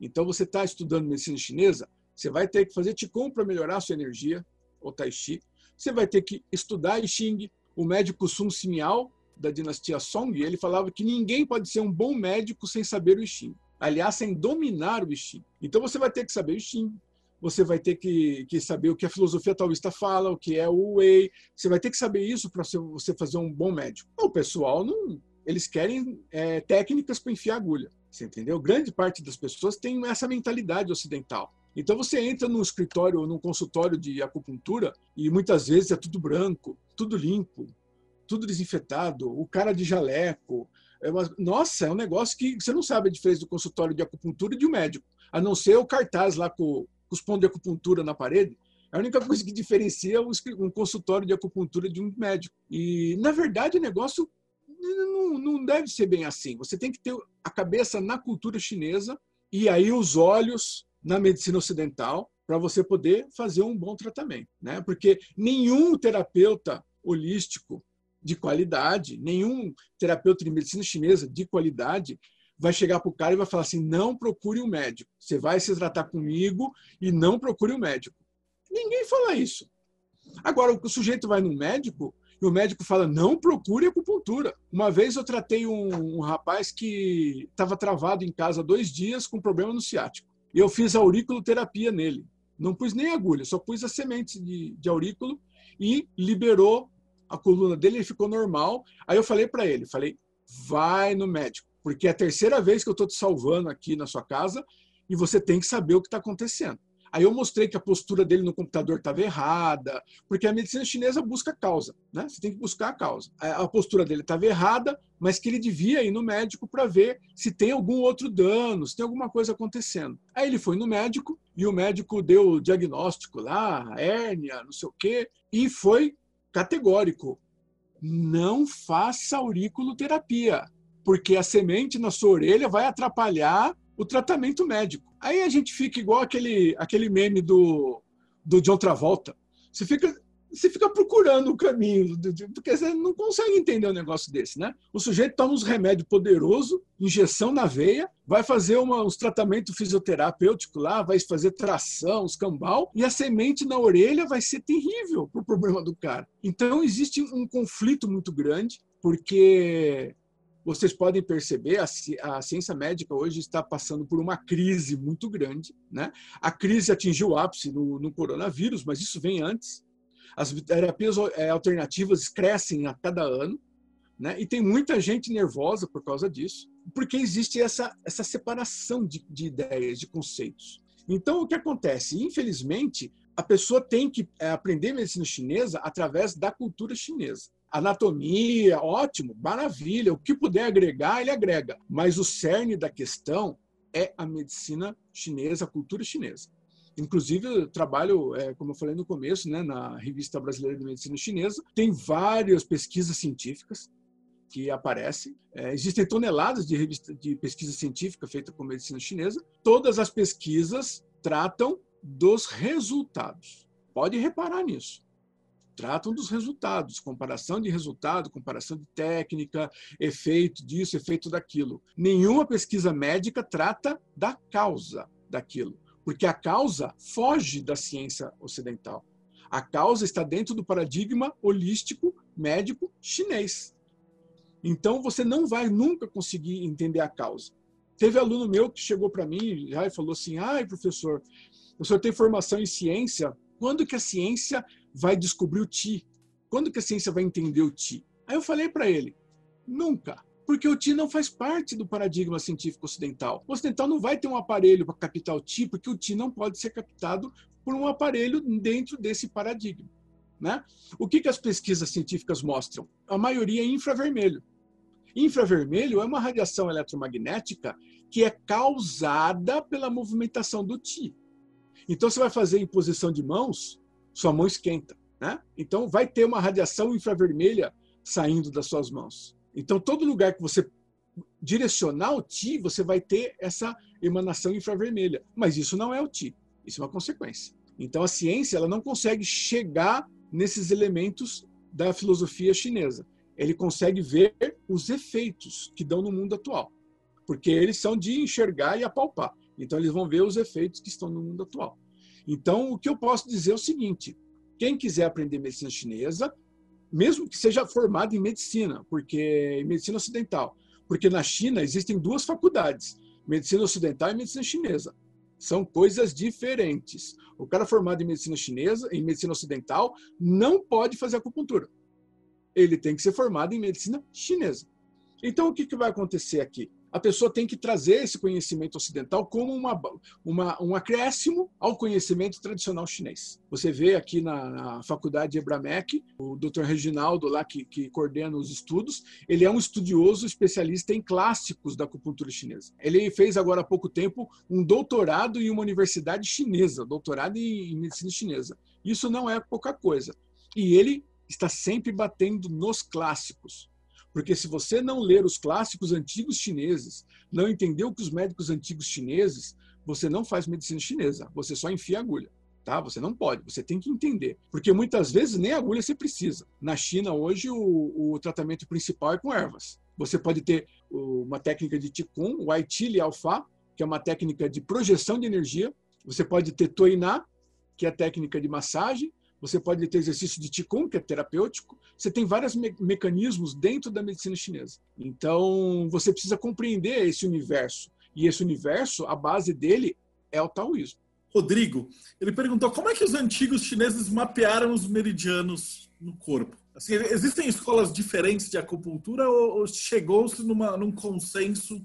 Então, você está estudando medicina chinesa, você vai ter que fazer Qigong para melhorar a sua energia, ou Tai Chi. Você vai ter que estudar I Ching. O médico Sun Simiao, da dinastia Song, ele falava que ninguém pode ser um bom médico sem saber o I Ching. Aliás, sem dominar o I Ching. Então, você vai ter que saber o I Ching, você vai ter que, que, saber o que a filosofia taoísta fala, o que é o Wei. Você vai ter que saber isso para você fazer um bom médico. O pessoal não. Eles querem é, técnicas para enfiar agulha. Você entendeu? Grande parte das pessoas tem essa mentalidade ocidental. Então você entra num escritório ou num consultório de acupuntura e muitas vezes é tudo branco, tudo limpo, tudo desinfetado, o cara de jaleco. É uma... Nossa, é um negócio que você não sabe a diferença do consultório de acupuntura e de um médico, a não ser o cartaz lá com com os pontos de acupuntura na parede, é a única coisa que diferencia um consultório de acupuntura de um médico. E, na verdade, o negócio não, não deve ser bem assim. Você tem que ter a cabeça na cultura chinesa e aí os olhos na medicina ocidental para você poder fazer um bom tratamento. Né? Porque nenhum terapeuta holístico de qualidade, nenhum terapeuta de medicina chinesa de qualidade vai chegar para o cara e vai falar assim: não procure um médico. Você vai se tratar comigo e não procure um médico. Ninguém fala isso. Agora, o sujeito vai no médico e o médico fala: não procure acupuntura. Uma vez eu tratei um, um rapaz que estava travado em casa dois dias com problema no ciático. E eu fiz auriculoterapia nele. Não pus nem agulha, só pus a semente de, de aurículo e liberou a coluna dele, ele ficou normal. Aí eu falei para ele, falei, vai no médico porque é a terceira vez que eu estou te salvando aqui na sua casa e você tem que saber o que está acontecendo. Aí eu mostrei que a postura dele no computador estava errada, porque a medicina chinesa busca causa, né? Você tem que buscar a causa. A postura dele estava errada, mas que ele devia ir no médico para ver se tem algum outro dano, se tem alguma coisa acontecendo. Aí ele foi no médico e o médico deu o diagnóstico lá, hérnia, não sei o quê, e foi categórico. Não faça auriculoterapia porque a semente na sua orelha vai atrapalhar o tratamento médico. Aí a gente fica igual aquele, aquele meme do, do John Travolta. Você fica, você fica procurando o caminho, porque você não consegue entender um negócio desse, né? O sujeito toma uns remédios poderosos, injeção na veia, vai fazer uma, uns tratamentos fisioterapêuticos lá, vai fazer tração, os e a semente na orelha vai ser terrível para o problema do cara. Então existe um conflito muito grande, porque vocês podem perceber, a, ciência médica hoje está passando por uma crise muito grande. Né? A crise atingiu o ápice no, no coronavírus, mas isso vem antes. As terapias é, alternativas crescem a cada ano, né? e tem muita gente nervosa por causa disso, porque existe essa, essa separação de, de ideias, de conceitos. Então, o que acontece? Infelizmente, a pessoa tem que é, aprender medicina chinesa através da cultura chinesa. Anatomia, ótimo, maravilha. O que puder agregar, ele agrega. Mas o cerne da questão é a medicina chinesa, a cultura chinesa. Inclusive, eu trabalho, é, como eu falei no começo, né, na Revista Brasileira de Medicina Chinesa. Tem várias pesquisas científicas que aparecem. É, existem toneladas de, revista, de pesquisa científica feita com medicina chinesa. Todas as pesquisas tratam dos resultados. Pode reparar nisso. Tratam dos resultados, comparação de resultado, comparação de técnica, efeito disso, efeito daquilo. Nenhuma pesquisa médica trata da causa daquilo, porque a causa foge da ciência ocidental. A causa está dentro do paradigma holístico médico chinês. Então você não vai nunca conseguir entender a causa. Teve aluno meu que chegou para mim já e falou assim: "Ai, professor, o senhor tem formação em ciência, quando que a ciência vai descobrir o ti? Quando que a ciência vai entender o ti?" Aí eu falei para ele: "Nunca, porque o ti não faz parte do paradigma científico ocidental. O ocidental não vai ter um aparelho para captar o ti, porque o ti não pode ser captado por um aparelho dentro desse paradigma. Né? O que, que as pesquisas científicas mostram? A maioria é infravermelho. Infravermelho é uma radiação eletromagnética que é causada pela movimentação do Ti. Então você vai fazer em posição de mãos, sua mão esquenta, né? Então vai ter uma radiação infravermelha saindo das suas mãos. Então todo lugar que você direcionar o Ti, você vai ter essa emanação infravermelha. Mas isso não é o Ti, isso é uma consequência. Então a ciência ela não consegue chegar nesses elementos da filosofia chinesa ele consegue ver os efeitos que dão no mundo atual, porque eles são de enxergar e apalpar. Então eles vão ver os efeitos que estão no mundo atual. Então o que eu posso dizer é o seguinte: quem quiser aprender medicina chinesa, mesmo que seja formado em medicina, porque em medicina ocidental, porque na China existem duas faculdades, medicina ocidental e medicina chinesa. São coisas diferentes. O cara formado em medicina chinesa, em medicina ocidental, não pode fazer acupuntura ele tem que ser formado em medicina chinesa. Então, o que, que vai acontecer aqui? A pessoa tem que trazer esse conhecimento ocidental como uma, uma, um acréscimo ao conhecimento tradicional chinês. Você vê aqui na, na faculdade Ebramec, o Dr. Reginaldo, lá que, que coordena os estudos, ele é um estudioso especialista em clássicos da acupuntura chinesa. Ele fez agora há pouco tempo um doutorado em uma universidade chinesa, doutorado em, em medicina chinesa. Isso não é pouca coisa. E ele está sempre batendo nos clássicos. Porque se você não ler os clássicos antigos chineses, não entender o que os médicos antigos chineses, você não faz medicina chinesa, você só enfia agulha. Tá? Você não pode, você tem que entender. Porque muitas vezes nem agulha você precisa. Na China, hoje, o, o tratamento principal é com ervas. Você pode ter uma técnica de Qigong, o Aitili Alfa, que é uma técnica de projeção de energia. Você pode ter Toiná, que é a técnica de massagem você pode ter exercício de Qigong, que é terapêutico. Você tem vários me mecanismos dentro da medicina chinesa. Então, você precisa compreender esse universo. E esse universo, a base dele é o taoísmo. Rodrigo, ele perguntou como é que os antigos chineses mapearam os meridianos no corpo? Assim, existem escolas diferentes de acupuntura ou, ou chegou-se num consenso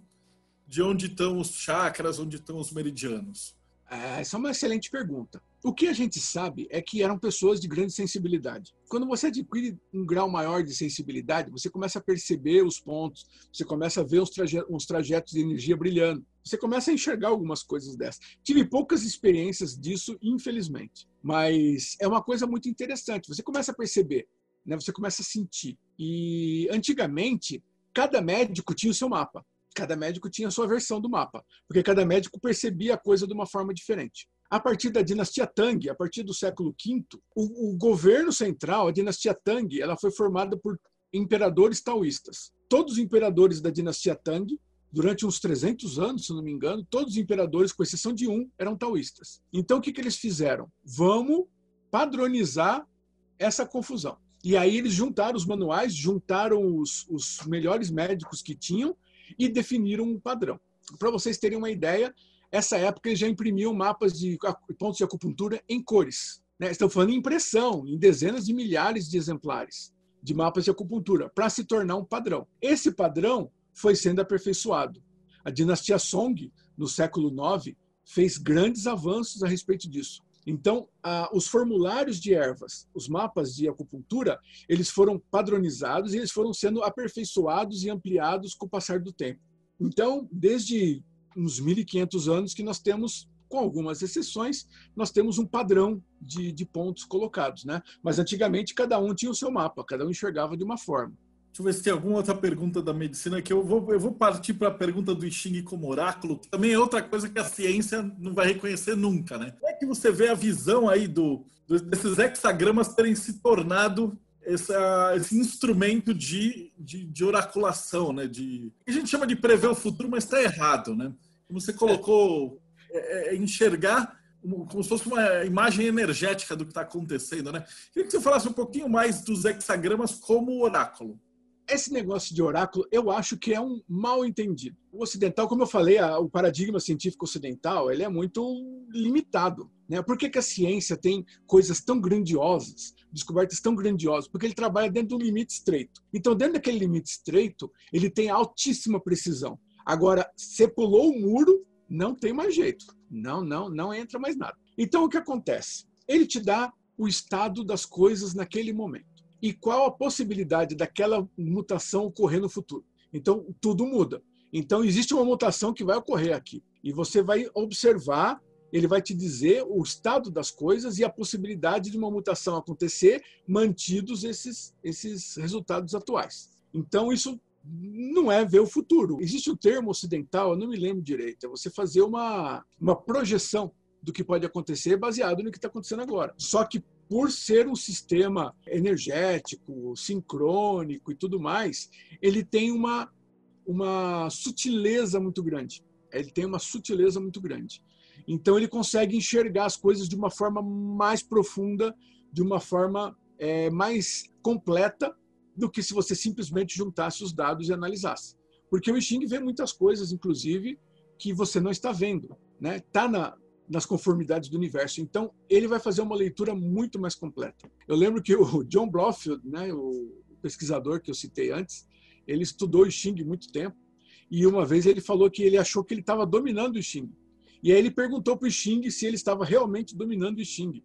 de onde estão os chakras, onde estão os meridianos? Ah, essa é uma excelente pergunta. O que a gente sabe é que eram pessoas de grande sensibilidade. Quando você adquire um grau maior de sensibilidade, você começa a perceber os pontos, você começa a ver uns, traje uns trajetos de energia brilhando, você começa a enxergar algumas coisas dessas. Tive poucas experiências disso, infelizmente, mas é uma coisa muito interessante. Você começa a perceber, né? você começa a sentir. E antigamente, cada médico tinha o seu mapa cada médico tinha a sua versão do mapa, porque cada médico percebia a coisa de uma forma diferente. A partir da dinastia Tang, a partir do século V, o, o governo central, a dinastia Tang, ela foi formada por imperadores taoístas. Todos os imperadores da dinastia Tang, durante uns 300 anos, se não me engano, todos os imperadores, com exceção de um, eram taoístas. Então, o que, que eles fizeram? Vamos padronizar essa confusão. E aí eles juntaram os manuais, juntaram os, os melhores médicos que tinham e definiram um padrão. Para vocês terem uma ideia, essa época eles já imprimiam mapas de pontos de acupuntura em cores. Né? Estão falando em impressão, em dezenas de milhares de exemplares de mapas de acupuntura, para se tornar um padrão. Esse padrão foi sendo aperfeiçoado. A dinastia Song, no século IX, fez grandes avanços a respeito disso. Então, ah, os formulários de ervas, os mapas de acupuntura, eles foram padronizados e eles foram sendo aperfeiçoados e ampliados com o passar do tempo. Então, desde uns 1.500 anos que nós temos com algumas exceções, nós temos um padrão de, de pontos colocados. Né? Mas antigamente cada um tinha o seu mapa, cada um enxergava de uma forma. Deixa eu ver se tem alguma outra pergunta da medicina que eu vou, eu vou partir para a pergunta do Xing como oráculo, que também é outra coisa que a ciência não vai reconhecer nunca, né? Como é que você vê a visão aí do, desses hexagramas terem se tornado essa, esse instrumento de, de, de, oraculação, né? De, a gente chama de prever o futuro, mas está errado, né? Como você colocou, é, é enxergar como se fosse uma imagem energética do que está acontecendo, né? Queria que você falasse um pouquinho mais dos hexagramas como oráculo. Esse negócio de oráculo, eu acho que é um mal entendido. O ocidental, como eu falei, o paradigma científico ocidental, ele é muito limitado. Né? Por que, que a ciência tem coisas tão grandiosas, descobertas tão grandiosas? Porque ele trabalha dentro de um limite estreito. Então, dentro daquele limite estreito, ele tem altíssima precisão. Agora, você pulou o muro, não tem mais jeito. Não, não, não entra mais nada. Então, o que acontece? Ele te dá o estado das coisas naquele momento e qual a possibilidade daquela mutação ocorrer no futuro. Então, tudo muda. Então, existe uma mutação que vai ocorrer aqui. E você vai observar, ele vai te dizer o estado das coisas e a possibilidade de uma mutação acontecer, mantidos esses, esses resultados atuais. Então, isso não é ver o futuro. Existe um termo ocidental, eu não me lembro direito, é você fazer uma, uma projeção do que pode acontecer baseado no que está acontecendo agora. Só que por ser um sistema energético, sincrônico e tudo mais, ele tem uma, uma sutileza muito grande. Ele tem uma sutileza muito grande. Então, ele consegue enxergar as coisas de uma forma mais profunda, de uma forma é, mais completa do que se você simplesmente juntasse os dados e analisasse. Porque o Xing vê muitas coisas, inclusive, que você não está vendo. Né? Tá na, nas conformidades do universo. Então, ele vai fazer uma leitura muito mais completa. Eu lembro que o John Blofield, né, o pesquisador que eu citei antes, ele estudou o Xing muito tempo e uma vez ele falou que ele achou que ele estava dominando o Xing. E aí ele perguntou para o Xing se ele estava realmente dominando o Xing.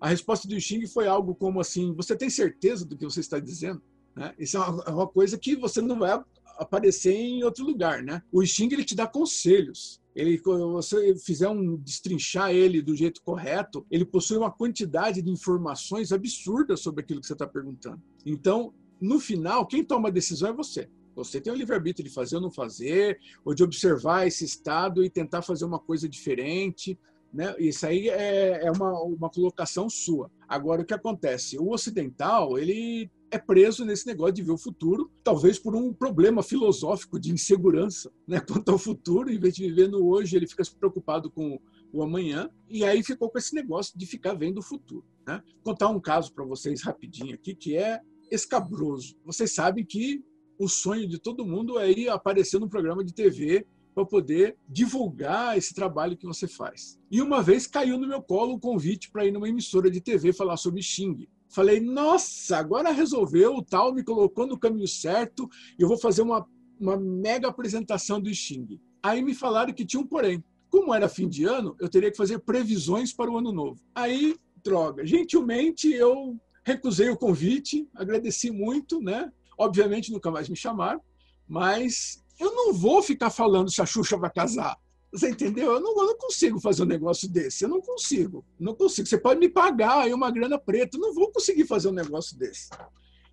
A resposta do Xing foi algo como assim: Você tem certeza do que você está dizendo? Né? Isso é uma, é uma coisa que você não vai aparecer em outro lugar. Né? O Xing ele te dá conselhos ele, se você fizer um destrinchar ele do jeito correto, ele possui uma quantidade de informações absurdas sobre aquilo que você está perguntando. Então, no final, quem toma a decisão é você. Você tem o livre-arbítrio de fazer ou não fazer, ou de observar esse estado e tentar fazer uma coisa diferente. Né? Isso aí é, é uma, uma colocação sua. Agora, o que acontece? O ocidental, ele é preso nesse negócio de ver o futuro, talvez por um problema filosófico de insegurança né, quanto ao futuro, em vez de viver no hoje, ele fica preocupado com o amanhã, e aí ficou com esse negócio de ficar vendo o futuro. Né? Vou contar um caso para vocês rapidinho aqui, que é escabroso. Vocês sabem que o sonho de todo mundo é ir aparecer num programa de TV para poder divulgar esse trabalho que você faz. E uma vez caiu no meu colo o convite para ir numa emissora de TV falar sobre Xing. Falei, nossa, agora resolveu, o tal me colocou no caminho certo, eu vou fazer uma, uma mega apresentação do Xing. Aí me falaram que tinha um porém. Como era fim de ano, eu teria que fazer previsões para o ano novo. Aí, droga, gentilmente eu recusei o convite, agradeci muito, né? Obviamente nunca mais me chamaram, mas eu não vou ficar falando se a Xuxa vai casar. Você entendeu? Eu não, eu não, consigo fazer um negócio desse. Eu não consigo. Não consigo. Você pode me pagar aí uma grana preta. Eu não vou conseguir fazer um negócio desse.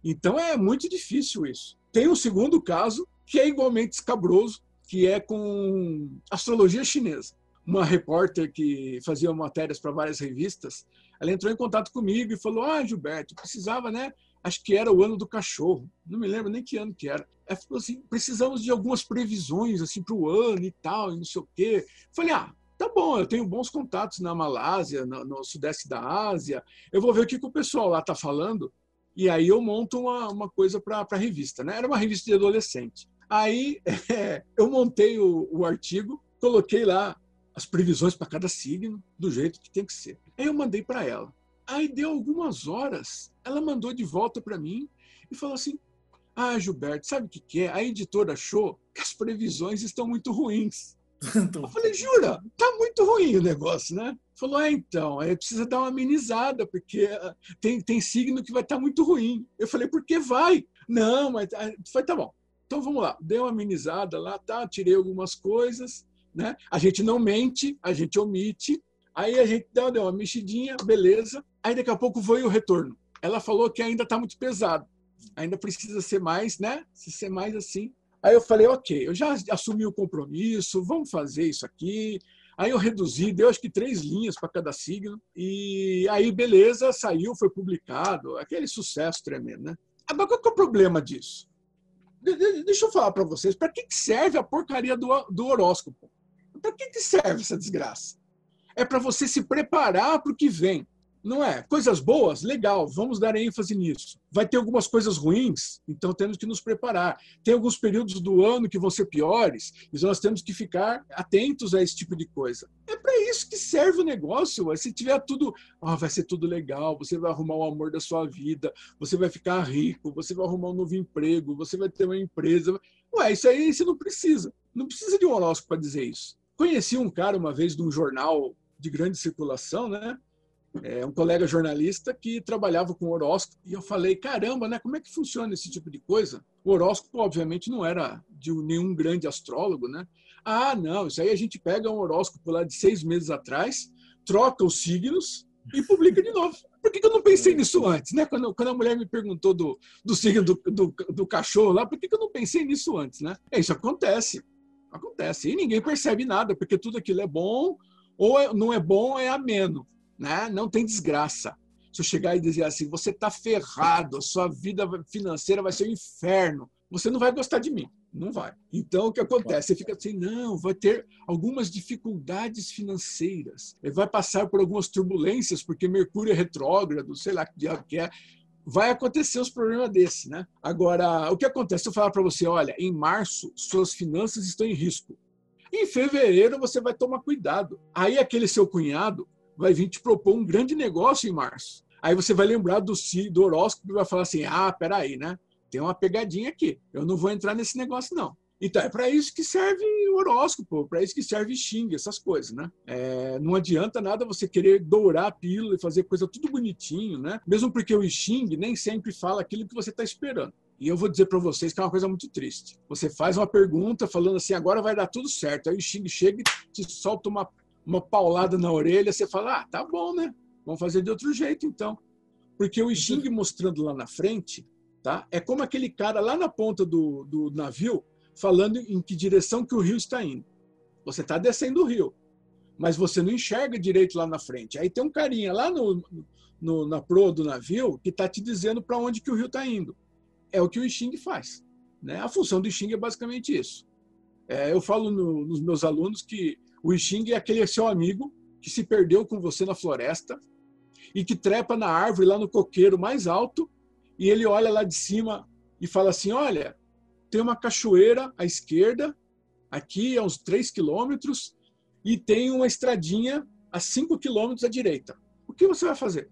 Então é muito difícil isso. Tem um segundo caso que é igualmente escabroso, que é com astrologia chinesa. Uma repórter que fazia matérias para várias revistas, ela entrou em contato comigo e falou: Ah, Gilberto, precisava, né? Acho que era o ano do cachorro. Não me lembro nem que ano que era. Ela falou assim: precisamos de algumas previsões assim para o ano e tal, e não sei o quê. Falei, ah, tá bom, eu tenho bons contatos na Malásia, no, no sudeste da Ásia. Eu vou ver o que, que o pessoal lá está falando. E aí eu monto uma, uma coisa para a revista. Né? Era uma revista de adolescente. Aí é, eu montei o, o artigo, coloquei lá as previsões para cada signo, do jeito que tem que ser. Aí eu mandei para ela. Aí deu algumas horas, ela mandou de volta para mim e falou assim: ah, Gilberto, sabe o que, que é? A editora achou que as previsões estão muito ruins. Eu falei, jura? Tá muito ruim o negócio, né? Falou, é, então, aí precisa dar uma amenizada, porque ah, tem, tem signo que vai estar tá muito ruim. Eu falei, por que vai? Não, mas ah, foi, tá bom. Então vamos lá, dei uma amenizada lá, tá, tirei algumas coisas, né? A gente não mente, a gente omite. Aí a gente deu, uma mexidinha, beleza. Aí daqui a pouco foi o retorno. Ela falou que ainda está muito pesado. Ainda precisa ser mais, né? Se ser mais assim. Aí eu falei, ok, eu já assumi o compromisso, vamos fazer isso aqui. Aí eu reduzi, deu acho que três linhas para cada signo. E aí, beleza, saiu, foi publicado. Aquele sucesso tremendo, né? Agora, qual que é o problema disso? Deixa eu falar para vocês, para que serve a porcaria do, do horóscopo? Para que serve essa desgraça? É para você se preparar para o que vem. Não é? Coisas boas, legal, vamos dar ênfase nisso. Vai ter algumas coisas ruins, então temos que nos preparar. Tem alguns períodos do ano que vão ser piores, então nós temos que ficar atentos a esse tipo de coisa. É para isso que serve o negócio. Se tiver tudo, oh, vai ser tudo legal, você vai arrumar o amor da sua vida, você vai ficar rico, você vai arrumar um novo emprego, você vai ter uma empresa. Ué, isso aí você não precisa. Não precisa de um horóscopo para dizer isso. Conheci um cara uma vez de um jornal de grande circulação, né? é, um colega jornalista que trabalhava com horóscopo e eu falei, caramba, né, como é que funciona esse tipo de coisa? O horóscopo, obviamente, não era de nenhum grande astrólogo, né? Ah, não, isso aí a gente pega um horóscopo lá de seis meses atrás, troca os signos e publica de novo. Por que, que eu não pensei nisso antes? Né? Quando, quando a mulher me perguntou do, do signo do, do, do cachorro lá, por que, que eu não pensei nisso antes? Né? É, isso acontece. Acontece. E ninguém percebe nada, porque tudo aquilo é bom, ou é, não é bom, é ameno né? não tem desgraça. Se eu chegar e dizer assim, você está ferrado, sua vida financeira vai ser um inferno, você não vai gostar de mim. Não vai. Então, o que acontece? Você fica assim, não, vai ter algumas dificuldades financeiras, vai passar por algumas turbulências, porque Mercúrio é retrógrado, sei lá que diabo que é. Vai acontecer os problemas desse, né? Agora, o que acontece? Se eu falar para você, olha, em março, suas finanças estão em risco. Em fevereiro, você vai tomar cuidado. Aí, aquele seu cunhado vai vir te propor um grande negócio em março. Aí você vai lembrar do, do horóscopo e vai falar assim: ah, peraí, né? Tem uma pegadinha aqui. Eu não vou entrar nesse negócio, não. Então, é para isso que serve o horóscopo, para isso que serve Xing, essas coisas, né? É, não adianta nada você querer dourar a pílula e fazer coisa tudo bonitinho, né? Mesmo porque o Xing nem sempre fala aquilo que você está esperando. E eu vou dizer para vocês que é uma coisa muito triste. Você faz uma pergunta falando assim, agora vai dar tudo certo. Aí o Xing chega e te solta uma uma paulada na orelha, você fala, ah, tá bom, né? Vamos fazer de outro jeito, então. Porque o Xing mostrando lá na frente, tá? É como aquele cara lá na ponta do, do navio falando em que direção que o rio está indo. Você está descendo o rio, mas você não enxerga direito lá na frente. Aí tem um carinha lá no, no na proa do navio que está te dizendo para onde que o rio está indo. É o que o Xing faz. Né? A função do Xing é basicamente isso. É, eu falo no, nos meus alunos que o Xing é aquele seu amigo que se perdeu com você na floresta e que trepa na árvore lá no coqueiro mais alto e ele olha lá de cima e fala assim: Olha, tem uma cachoeira à esquerda, aqui a uns 3 quilômetros, e tem uma estradinha a 5 quilômetros à direita. O que você vai fazer?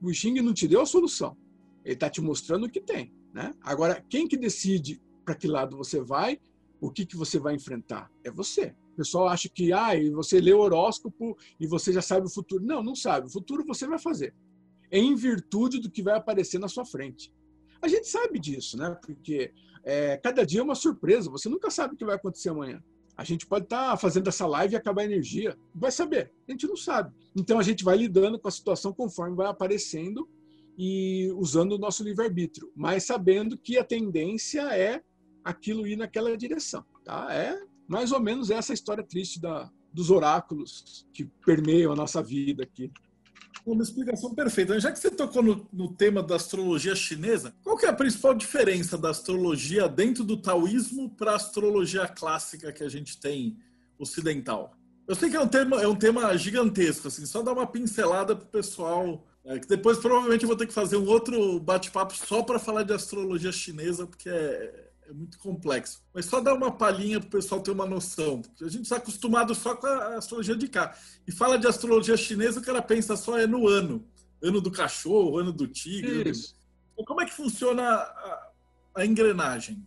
O Xing não te deu a solução. Ele está te mostrando o que tem. Né? Agora, quem que decide para que lado você vai, o que, que você vai enfrentar? É você pessoal acha que ah, você lê o horóscopo e você já sabe o futuro. Não, não sabe. O futuro você vai fazer. É em virtude do que vai aparecer na sua frente. A gente sabe disso, né? Porque é, cada dia é uma surpresa. Você nunca sabe o que vai acontecer amanhã. A gente pode estar tá fazendo essa live e acabar a energia. Vai saber. A gente não sabe. Então a gente vai lidando com a situação conforme vai aparecendo e usando o nosso livre-arbítrio, mas sabendo que a tendência é aquilo ir naquela direção. Tá? É mais ou menos essa história triste da, dos oráculos que permeiam a nossa vida aqui. Uma explicação perfeita. Já que você tocou no, no, tema da astrologia chinesa, qual que é a principal diferença da astrologia dentro do taoísmo para a astrologia clássica que a gente tem ocidental? Eu sei que é um tema, é um tema gigantesco, assim, só dar uma pincelada para o pessoal. É, que depois provavelmente eu vou ter que fazer um outro bate-papo só para falar de astrologia chinesa, porque é, é muito complexo. Mas só dar uma palhinha para o pessoal ter uma noção. Porque a gente está acostumado só com a astrologia de cá. E fala de astrologia chinesa, o cara pensa só é no ano. Ano do cachorro, ano do tigre. Isso. Então, como é que funciona a, a engrenagem?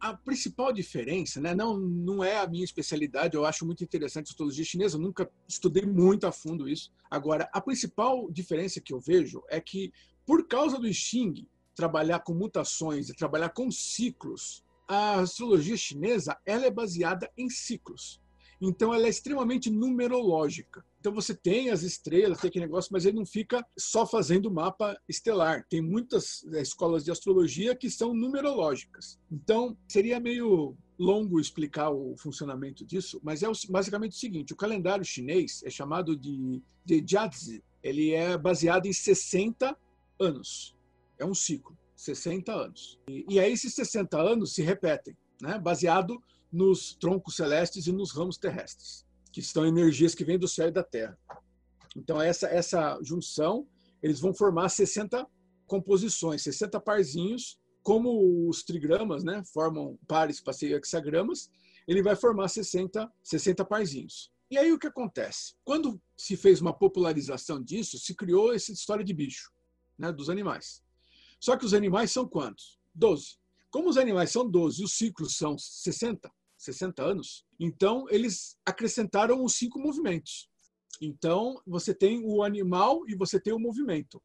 a principal diferença, né, não, não é a minha especialidade, eu acho muito interessante a astrologia chinesa, nunca estudei muito a fundo isso. Agora, a principal diferença que eu vejo é que, por causa do Xing, trabalhar com mutações e trabalhar com ciclos, a astrologia chinesa ela é baseada em ciclos. Então ela é extremamente numerológica. Então você tem as estrelas, tem aquele negócio, mas ele não fica só fazendo mapa estelar. Tem muitas é, escolas de astrologia que são numerológicas. Então seria meio longo explicar o funcionamento disso, mas é basicamente o seguinte: o calendário chinês é chamado de, de Jiazi. Ele é baseado em 60 anos. É um ciclo, 60 anos. E, e aí esses 60 anos se repetem, né? baseado nos troncos celestes e nos ramos terrestres, que são energias que vêm do céu e da terra. Então, essa, essa junção, eles vão formar 60 composições, 60 parzinhos, como os trigramas né, formam pares ser hexagramas, ele vai formar 60, 60 parzinhos. E aí o que acontece? Quando se fez uma popularização disso, se criou essa história de bicho, né, dos animais. Só que os animais são quantos? 12. Como os animais são 12 e os ciclos são 60, 60 anos, então eles acrescentaram os cinco movimentos. Então, você tem o animal e você tem o movimento.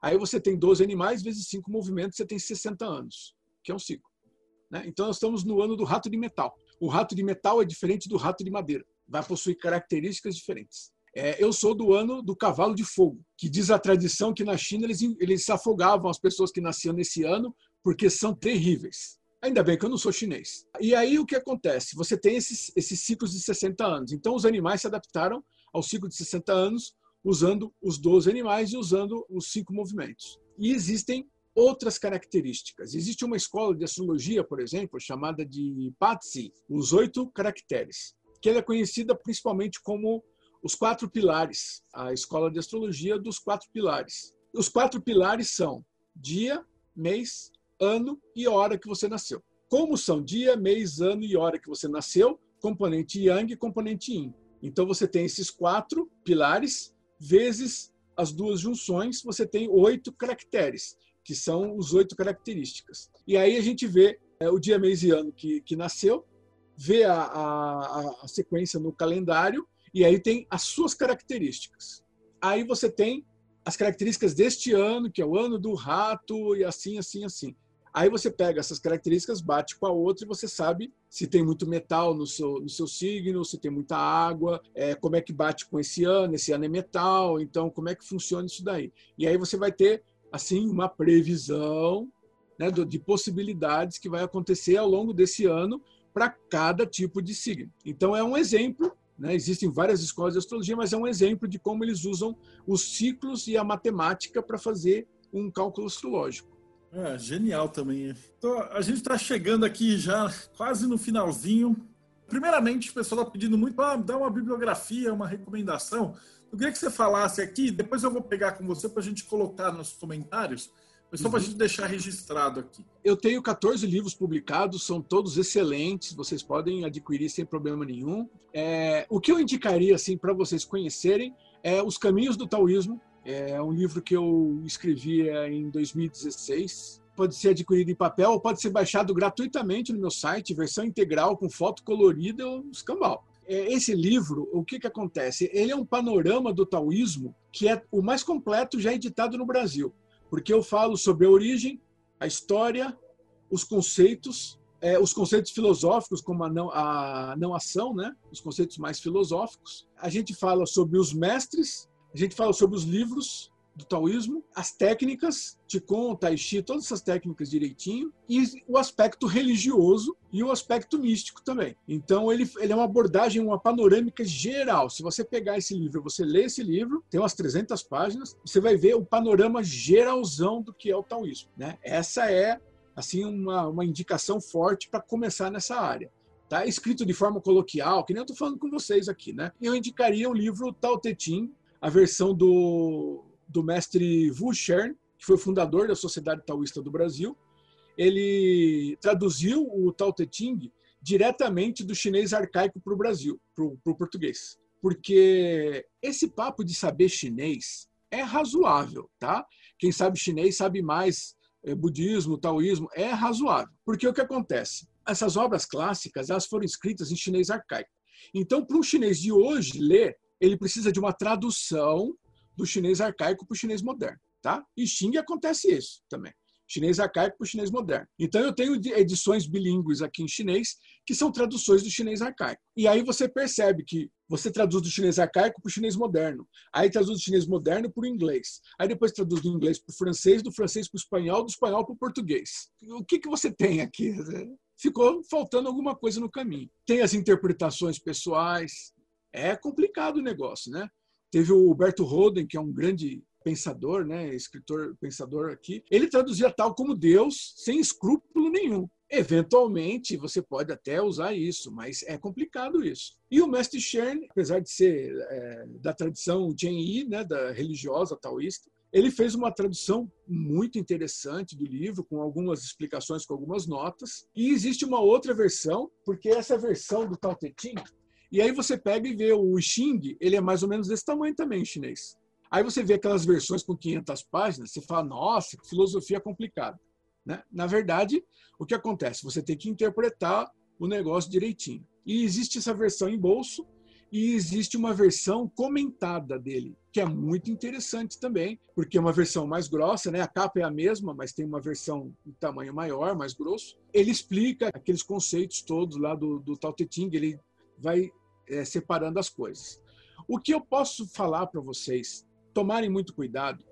Aí você tem 12 animais vezes cinco movimentos, você tem 60 anos, que é um ciclo. Né? Então, nós estamos no ano do rato de metal. O rato de metal é diferente do rato de madeira. Vai possuir características diferentes. É, eu sou do ano do cavalo de fogo, que diz a tradição que na China eles, eles afogavam as pessoas que nasciam nesse ano porque são terríveis. Ainda bem que eu não sou chinês. E aí o que acontece? Você tem esses, esses ciclos de 60 anos. Então os animais se adaptaram ao ciclo de 60 anos usando os 12 animais e usando os cinco movimentos. E existem outras características. Existe uma escola de astrologia, por exemplo, chamada de Patsi, os oito caracteres, que ela é conhecida principalmente como os quatro pilares, a escola de astrologia dos quatro pilares. Os quatro pilares são dia, mês, ano e hora que você nasceu. Como são dia, mês, ano e hora que você nasceu, componente Yang e componente Yin. Então você tem esses quatro pilares vezes as duas junções, você tem oito caracteres, que são os oito características. E aí a gente vê é, o dia, mês e ano que, que nasceu, vê a, a, a sequência no calendário e aí tem as suas características. Aí você tem as características deste ano, que é o ano do rato, e assim, assim, assim. Aí você pega essas características, bate com a outra e você sabe se tem muito metal no seu, no seu signo, se tem muita água, é, como é que bate com esse ano, esse ano é metal, então como é que funciona isso daí. E aí você vai ter, assim, uma previsão né, de possibilidades que vai acontecer ao longo desse ano para cada tipo de signo. Então é um exemplo né? Existem várias escolas de astrologia, mas é um exemplo de como eles usam os ciclos e a matemática para fazer um cálculo astrológico. É, genial também. Então, a gente está chegando aqui já quase no finalzinho. Primeiramente, o pessoal está pedindo muito para dar uma bibliografia, uma recomendação. Eu queria que você falasse aqui, depois eu vou pegar com você para a gente colocar nos comentários, mas só uhum. para a gente deixar registrado aqui. Eu tenho 14 livros publicados, são todos excelentes, vocês podem adquirir sem problema nenhum. É, o que eu indicaria assim para vocês conhecerem é Os Caminhos do Taoísmo, é um livro que eu escrevi é, em 2016. Pode ser adquirido em papel ou pode ser baixado gratuitamente no meu site, versão integral, com foto colorida ou escambau. É, esse livro, o que, que acontece? Ele é um panorama do taoísmo que é o mais completo já editado no Brasil, porque eu falo sobre a origem, a história, os conceitos, é, os conceitos filosóficos, como a não, a não ação, né? os conceitos mais filosóficos. A gente fala sobre os mestres, a gente fala sobre os livros do taoísmo, as técnicas, Qigong, Tai Chi, todas essas técnicas direitinho, e o aspecto religioso e o aspecto místico também. Então, ele, ele é uma abordagem, uma panorâmica geral. Se você pegar esse livro, você lê esse livro, tem umas 300 páginas, você vai ver o panorama geralzão do que é o taoísmo. Né? Essa é, assim, uma, uma indicação forte para começar nessa área. Tá escrito de forma coloquial, que nem eu estou falando com vocês aqui, né? Eu indicaria o livro Tao Te Ching, a versão do, do mestre Wu Shern, que foi fundador da Sociedade Taoísta do Brasil. Ele traduziu o Tao Te Ching diretamente do chinês arcaico para o Brasil, para o português. Porque esse papo de saber chinês é razoável, tá? Quem sabe chinês sabe mais é, budismo, taoísmo, é razoável. Porque o que acontece? Essas obras clássicas elas foram escritas em chinês arcaico. Então, para um chinês de hoje ler, ele precisa de uma tradução do chinês arcaico para o chinês moderno. Tá? E Xing acontece isso também. chinês arcaico para o chinês moderno. Então eu tenho edições bilíngues aqui em chinês que são traduções do chinês arcaico. E aí você percebe que você traduz do chinês arcaico para o chinês moderno. Aí traduz do chinês moderno para o inglês. Aí depois traduz do inglês para o francês, do francês para o espanhol, do espanhol para o português. O que, que você tem aqui? Ficou faltando alguma coisa no caminho. Tem as interpretações pessoais. É complicado o negócio, né? Teve o Huberto Roden, que é um grande pensador, né, escritor pensador aqui, ele traduzia tal como Deus sem escrúpulo nenhum. Eventualmente você pode até usar isso, mas é complicado isso. E o mestre Shern, apesar de ser é, da tradição Yi, né, da religiosa taoísta, ele fez uma tradução muito interessante do livro, com algumas explicações, com algumas notas. E existe uma outra versão, porque essa versão do Tao Te Ching, e aí você pega e vê o Xing, ele é mais ou menos desse tamanho também em chinês. Aí você vê aquelas versões com 500 páginas, você fala, nossa, que filosofia complicada. Né? Na verdade, o que acontece? Você tem que interpretar o negócio direitinho. E existe essa versão em bolso e existe uma versão comentada dele, que é muito interessante também, porque é uma versão mais grossa, né? A capa é a mesma, mas tem uma versão de tamanho maior, mais grosso. Ele explica aqueles conceitos todos lá do, do Tao Te Ching, ele vai é, separando as coisas. O que eu posso falar para vocês tomarem muito cuidado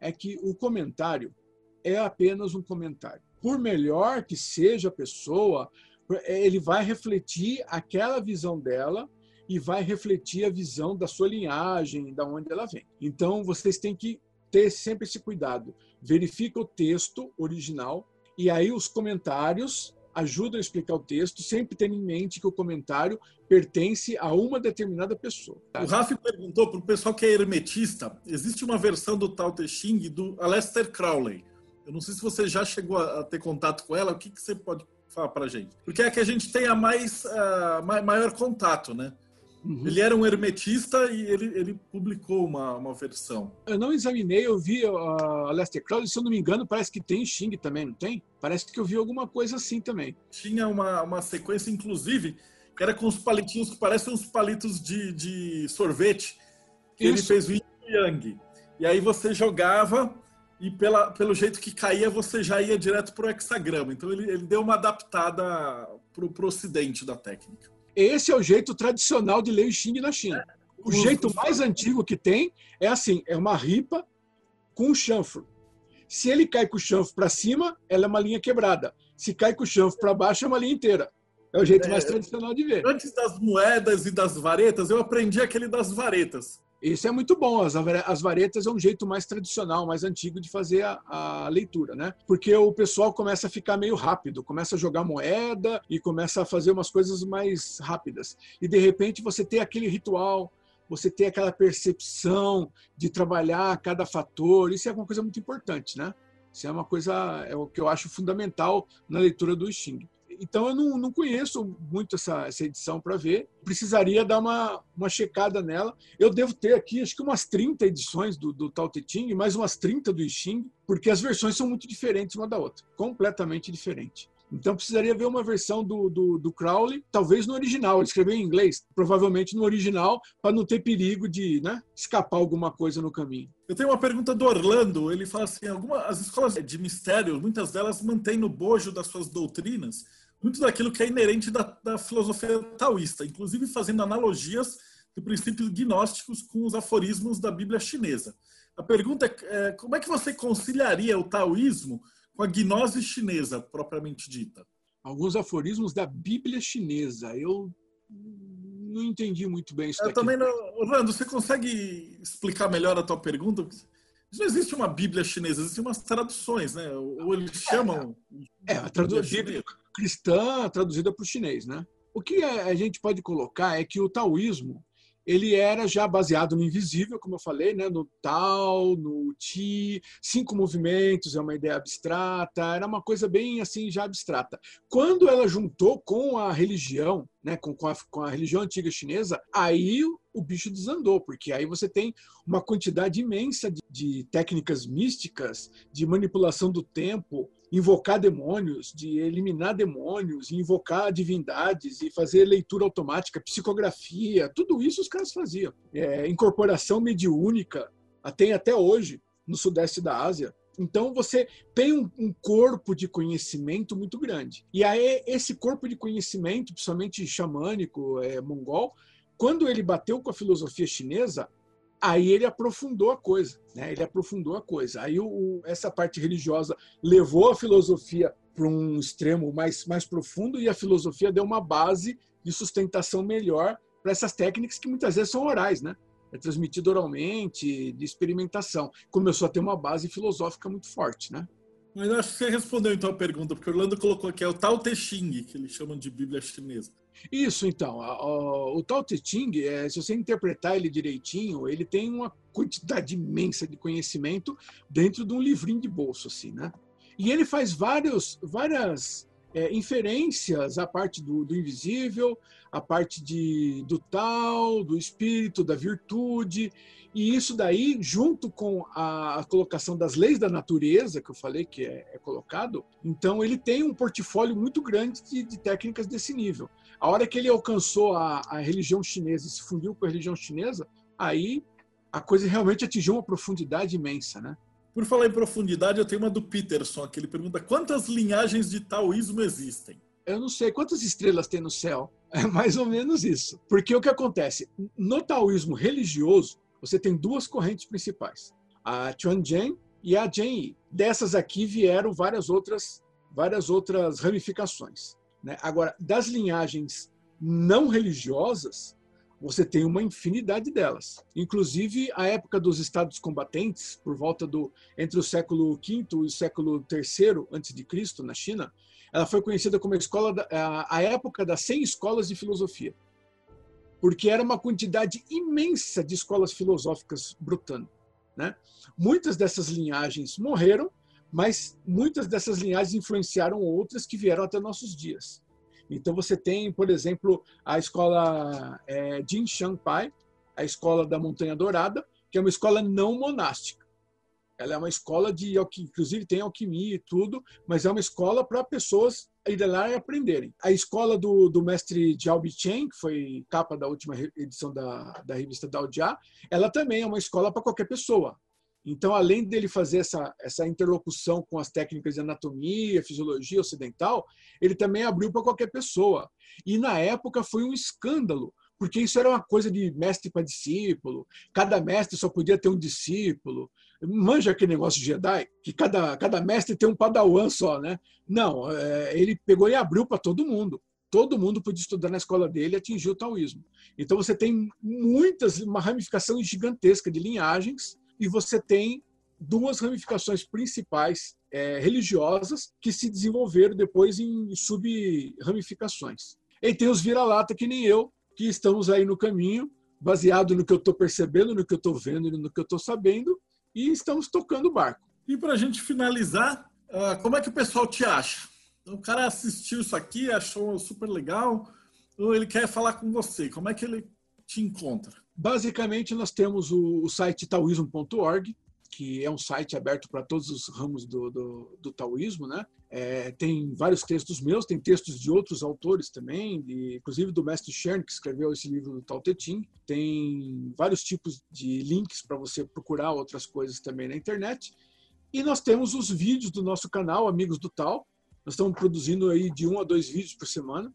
é que o comentário é apenas um comentário. Por melhor que seja a pessoa, ele vai refletir aquela visão dela e vai refletir a visão da sua linhagem, da onde ela vem. Então, vocês têm que ter sempre esse cuidado. Verifica o texto original e aí os comentários ajudam a explicar o texto, sempre tendo em mente que o comentário pertence a uma determinada pessoa. O Rafa perguntou para o pessoal que é hermetista, existe uma versão do Tao Te Ching do Aleister Crowley. Eu não sei se você já chegou a ter contato com ela, o que, que você pode falar para gente? Porque é que a gente tem mais, uh, maior contato, né? Uhum. Ele era um hermetista e ele, ele publicou uma, uma versão. Eu não examinei, eu vi a Lester Crowley, se eu não me engano, parece que tem Xing também, não tem? Parece que eu vi alguma coisa assim também. Tinha uma, uma sequência, inclusive, que era com uns palitinhos que parecem uns palitos de, de sorvete. Que ele fez o Yin Yang. E aí você jogava e pela, pelo jeito que caía, você já ia direto para o hexagrama. Então ele, ele deu uma adaptada para o ocidente da técnica. Esse é o jeito tradicional de ler o Xing na China. O jeito mais antigo que tem é assim: é uma ripa com um chanfro. Se ele cai com o chanfro para cima, ela é uma linha quebrada. Se cai com o chanfro para baixo, é uma linha inteira. É o jeito é, mais tradicional de ver. Antes das moedas e das varetas, eu aprendi aquele das varetas. Isso é muito bom. As, as varetas é um jeito mais tradicional, mais antigo de fazer a, a, leitura, né? Porque o pessoal começa a ficar meio rápido, começa a jogar moeda e começa a fazer umas coisas mais rápidas. E de repente você tem aquele ritual, você tem aquela percepção de trabalhar cada fator. Isso é uma coisa muito importante, né? Isso é uma coisa, é o que eu acho fundamental na leitura do Xing. Então eu não, não conheço muito essa, essa edição para ver. Precisaria dar uma, uma checada nela. Eu devo ter aqui acho que umas 30 edições do, do Tao Te Ching, mais umas 30 do Xing, porque as versões são muito diferentes uma da outra, completamente diferente. Então precisaria ver uma versão do, do, do, Crowley, talvez no original, ele escreveu em inglês, provavelmente no original, para não ter perigo de né, escapar alguma coisa no caminho. Eu tenho uma pergunta do Orlando, ele fala assim, alguma, as escolas de mistério, muitas delas mantêm no bojo das suas doutrinas muito daquilo que é inerente da, da filosofia taoísta, inclusive fazendo analogias de princípios gnósticos com os aforismos da Bíblia chinesa. A pergunta é, é como é que você conciliaria o taoísmo com a gnose chinesa propriamente dita? Alguns aforismos da Bíblia chinesa. Eu não entendi muito bem isso. Eu daqui. também não. Orlando, você consegue explicar melhor a tua pergunta? Não existe uma Bíblia chinesa, existem umas traduções, né? Ou eles chamam. É, a tradução cristã traduzida para o chinês, né? O que a gente pode colocar é que o taoísmo ele era já baseado no invisível, como eu falei, né? no Tao, no Ti, cinco movimentos, é uma ideia abstrata, era uma coisa bem assim já abstrata. Quando ela juntou com a religião, né? com, com, a, com a religião antiga chinesa, aí o bicho desandou, porque aí você tem uma quantidade imensa de, de técnicas místicas, de manipulação do tempo, invocar demônios, de eliminar demônios, invocar divindades e fazer leitura automática, psicografia, tudo isso os caras faziam. É, incorporação mediúnica, tem até hoje no sudeste da Ásia. Então você tem um, um, corpo de conhecimento muito grande. E aí esse corpo de conhecimento, principalmente xamânico, é, mongol, quando ele bateu com a filosofia chinesa, aí ele aprofundou a coisa, né? Ele aprofundou a coisa. Aí o, essa parte religiosa levou a filosofia para um extremo mais, mais profundo e a filosofia deu uma base de sustentação melhor para essas técnicas que muitas vezes são orais, né? É transmitido oralmente, de experimentação. Começou a ter uma base filosófica muito forte, né? Mas acho que você respondeu então a pergunta, porque o Orlando colocou aqui, é o Tao Te Ching, que eles chamam de Bíblia chinesa. Isso, então. O Tao Te Ching, é, se você interpretar ele direitinho, ele tem uma quantidade imensa de conhecimento dentro de um livrinho de bolso, assim, né? E ele faz vários, várias é, inferências à parte do, do, invisível, a parte de, do tal, do espírito, da virtude, e isso daí, junto com a, a colocação das leis da natureza, que eu falei que é, é colocado, então ele tem um portfólio muito grande de, de, técnicas desse nível. A hora que ele alcançou a, a religião chinesa e se fundiu com a religião chinesa, aí a coisa realmente atingiu uma profundidade imensa, né? Por falar em profundidade, eu tenho uma do Peterson, que ele pergunta quantas linhagens de taoísmo existem? Eu não sei quantas estrelas tem no céu. É mais ou menos isso. Porque o que acontece? No taoísmo religioso, você tem duas correntes principais: a Chuanjian e a Jianyi. Dessas aqui vieram várias outras, várias outras ramificações. Né? Agora, das linhagens não religiosas, você tem uma infinidade delas. Inclusive, a época dos estados combatentes, por volta do entre o século V e o século III antes de Cristo na China, ela foi conhecida como a escola da, a, a época das 100 escolas de filosofia. Porque era uma quantidade imensa de escolas filosóficas brotando, né? Muitas dessas linhagens morreram, mas muitas dessas linhagens influenciaram outras que vieram até nossos dias. Então você tem, por exemplo, a escola é, Jin Pai, a escola da Montanha Dourada, que é uma escola não monástica. Ela é uma escola de, inclusive tem alquimia e tudo, mas é uma escola para pessoas irem lá e aprenderem. A escola do, do mestre Jiao Bichen, que foi capa da última edição da, da revista Dao Jia, ela também é uma escola para qualquer pessoa. Então, além dele fazer essa, essa interlocução com as técnicas de anatomia, fisiologia ocidental, ele também abriu para qualquer pessoa. E na época foi um escândalo, porque isso era uma coisa de mestre para discípulo, cada mestre só podia ter um discípulo. Manja aquele negócio de Jedi, que cada, cada mestre tem um padawan só, né? Não, é, ele pegou e abriu para todo mundo. Todo mundo podia estudar na escola dele e atingir o taoísmo. Então você tem muitas, uma ramificação gigantesca de linhagens e você tem duas ramificações principais é, religiosas que se desenvolveram depois em sub-ramificações. E tem os vira-lata que nem eu, que estamos aí no caminho, baseado no que eu estou percebendo, no que eu estou vendo, no que eu estou sabendo, e estamos tocando o barco. E para a gente finalizar, uh, como é que o pessoal te acha? O cara assistiu isso aqui, achou super legal, ou ele quer falar com você? Como é que ele te encontra? Basicamente, nós temos o, o site taoísmo.org, que é um site aberto para todos os ramos do, do, do taoísmo, né? É, tem vários textos meus, tem textos de outros autores também, de, inclusive do mestre Shern, que escreveu esse livro do Tao Te Ching. Tem vários tipos de links para você procurar outras coisas também na internet. E nós temos os vídeos do nosso canal, Amigos do Tal. Nós estamos produzindo aí de um a dois vídeos por semana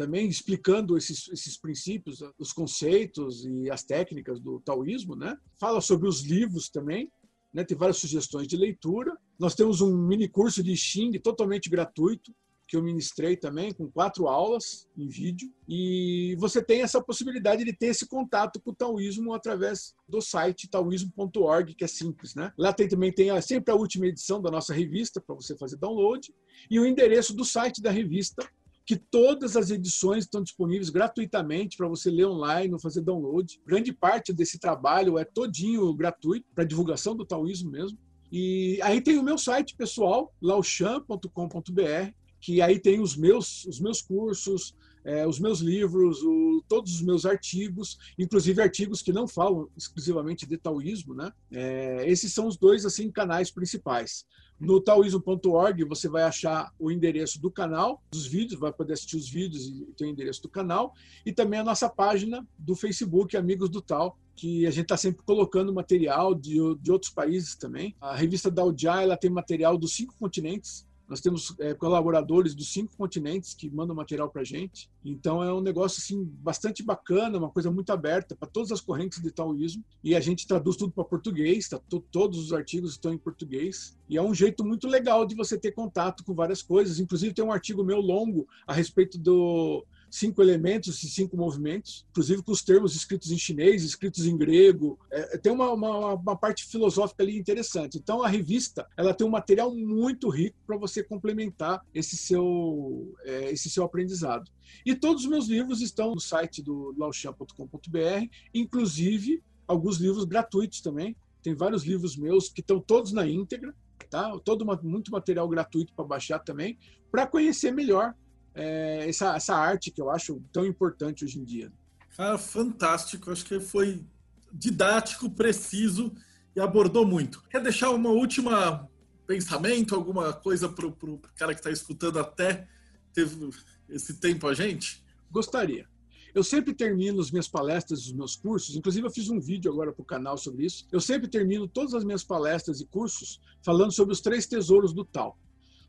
também explicando esses, esses princípios, os conceitos e as técnicas do taoísmo, né? Fala sobre os livros também, né? Tem várias sugestões de leitura. Nós temos um mini curso de Xing totalmente gratuito que eu ministrei também com quatro aulas em vídeo e você tem essa possibilidade de ter esse contato com o taoísmo através do site taoísmo.org que é simples, né? Lá tem também tem sempre a última edição da nossa revista para você fazer download e o endereço do site da revista que todas as edições estão disponíveis gratuitamente para você ler online ou fazer download. Grande parte desse trabalho é todinho gratuito para divulgação do taoísmo mesmo. E aí tem o meu site pessoal, lauchan.com.br, que aí tem os meus, os meus cursos, é, os meus livros, o, todos os meus artigos, inclusive artigos que não falam exclusivamente de taoísmo, né? É, esses são os dois assim canais principais. No taoísmo.org você vai achar o endereço do canal, dos vídeos, vai poder assistir os vídeos e tem o endereço do canal, e também a nossa página do Facebook, Amigos do Tal, que a gente está sempre colocando material de, de outros países também. A revista da ela tem material dos cinco continentes, nós temos é, colaboradores dos cinco continentes que mandam material para a gente. Então é um negócio assim bastante bacana, uma coisa muito aberta para todas as correntes de taoísmo. E a gente traduz tudo para português, tá? todos os artigos estão em português. E é um jeito muito legal de você ter contato com várias coisas. Inclusive tem um artigo meu longo a respeito do cinco elementos e cinco movimentos, inclusive com os termos escritos em chinês, escritos em grego. É, tem uma, uma, uma, parte filosófica ali interessante. Então, a revista ela tem um material muito rico para você complementar esse seu, é, esse seu aprendizado. E todos os meus livros estão no site do laochan.com.br, inclusive alguns livros gratuitos também. Tem vários livros meus que estão todos na íntegra, tá? Todo uma, muito material gratuito para baixar também, para conhecer melhor é, essa, essa arte que eu acho tão importante hoje em dia. Cara, fantástico. Acho que foi didático, preciso e abordou muito. Quer deixar uma última pensamento, alguma coisa para o cara que está escutando até teve esse tempo a gente? Gostaria. Eu sempre termino as minhas palestras, os meus cursos, inclusive eu fiz um vídeo agora para o canal sobre isso. Eu sempre termino todas as minhas palestras e cursos falando sobre os três tesouros do tal.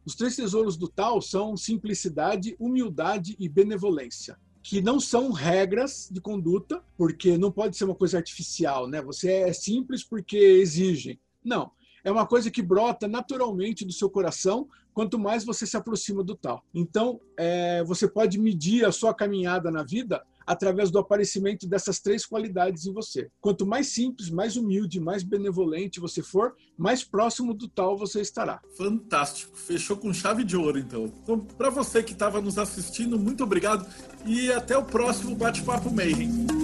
Os três tesouros do tal são simplicidade, humildade e benevolência que não são regras de conduta, porque não pode ser uma coisa artificial, né? Você é simples porque exigem. Não. É uma coisa que brota naturalmente do seu coração quanto mais você se aproxima do tal. Então, é, você pode medir a sua caminhada na vida através do aparecimento dessas três qualidades em você. Quanto mais simples, mais humilde, mais benevolente você for, mais próximo do tal você estará. Fantástico. Fechou com chave de ouro, então. Então, para você que estava nos assistindo, muito obrigado e até o próximo Bate-Papo Mayhem.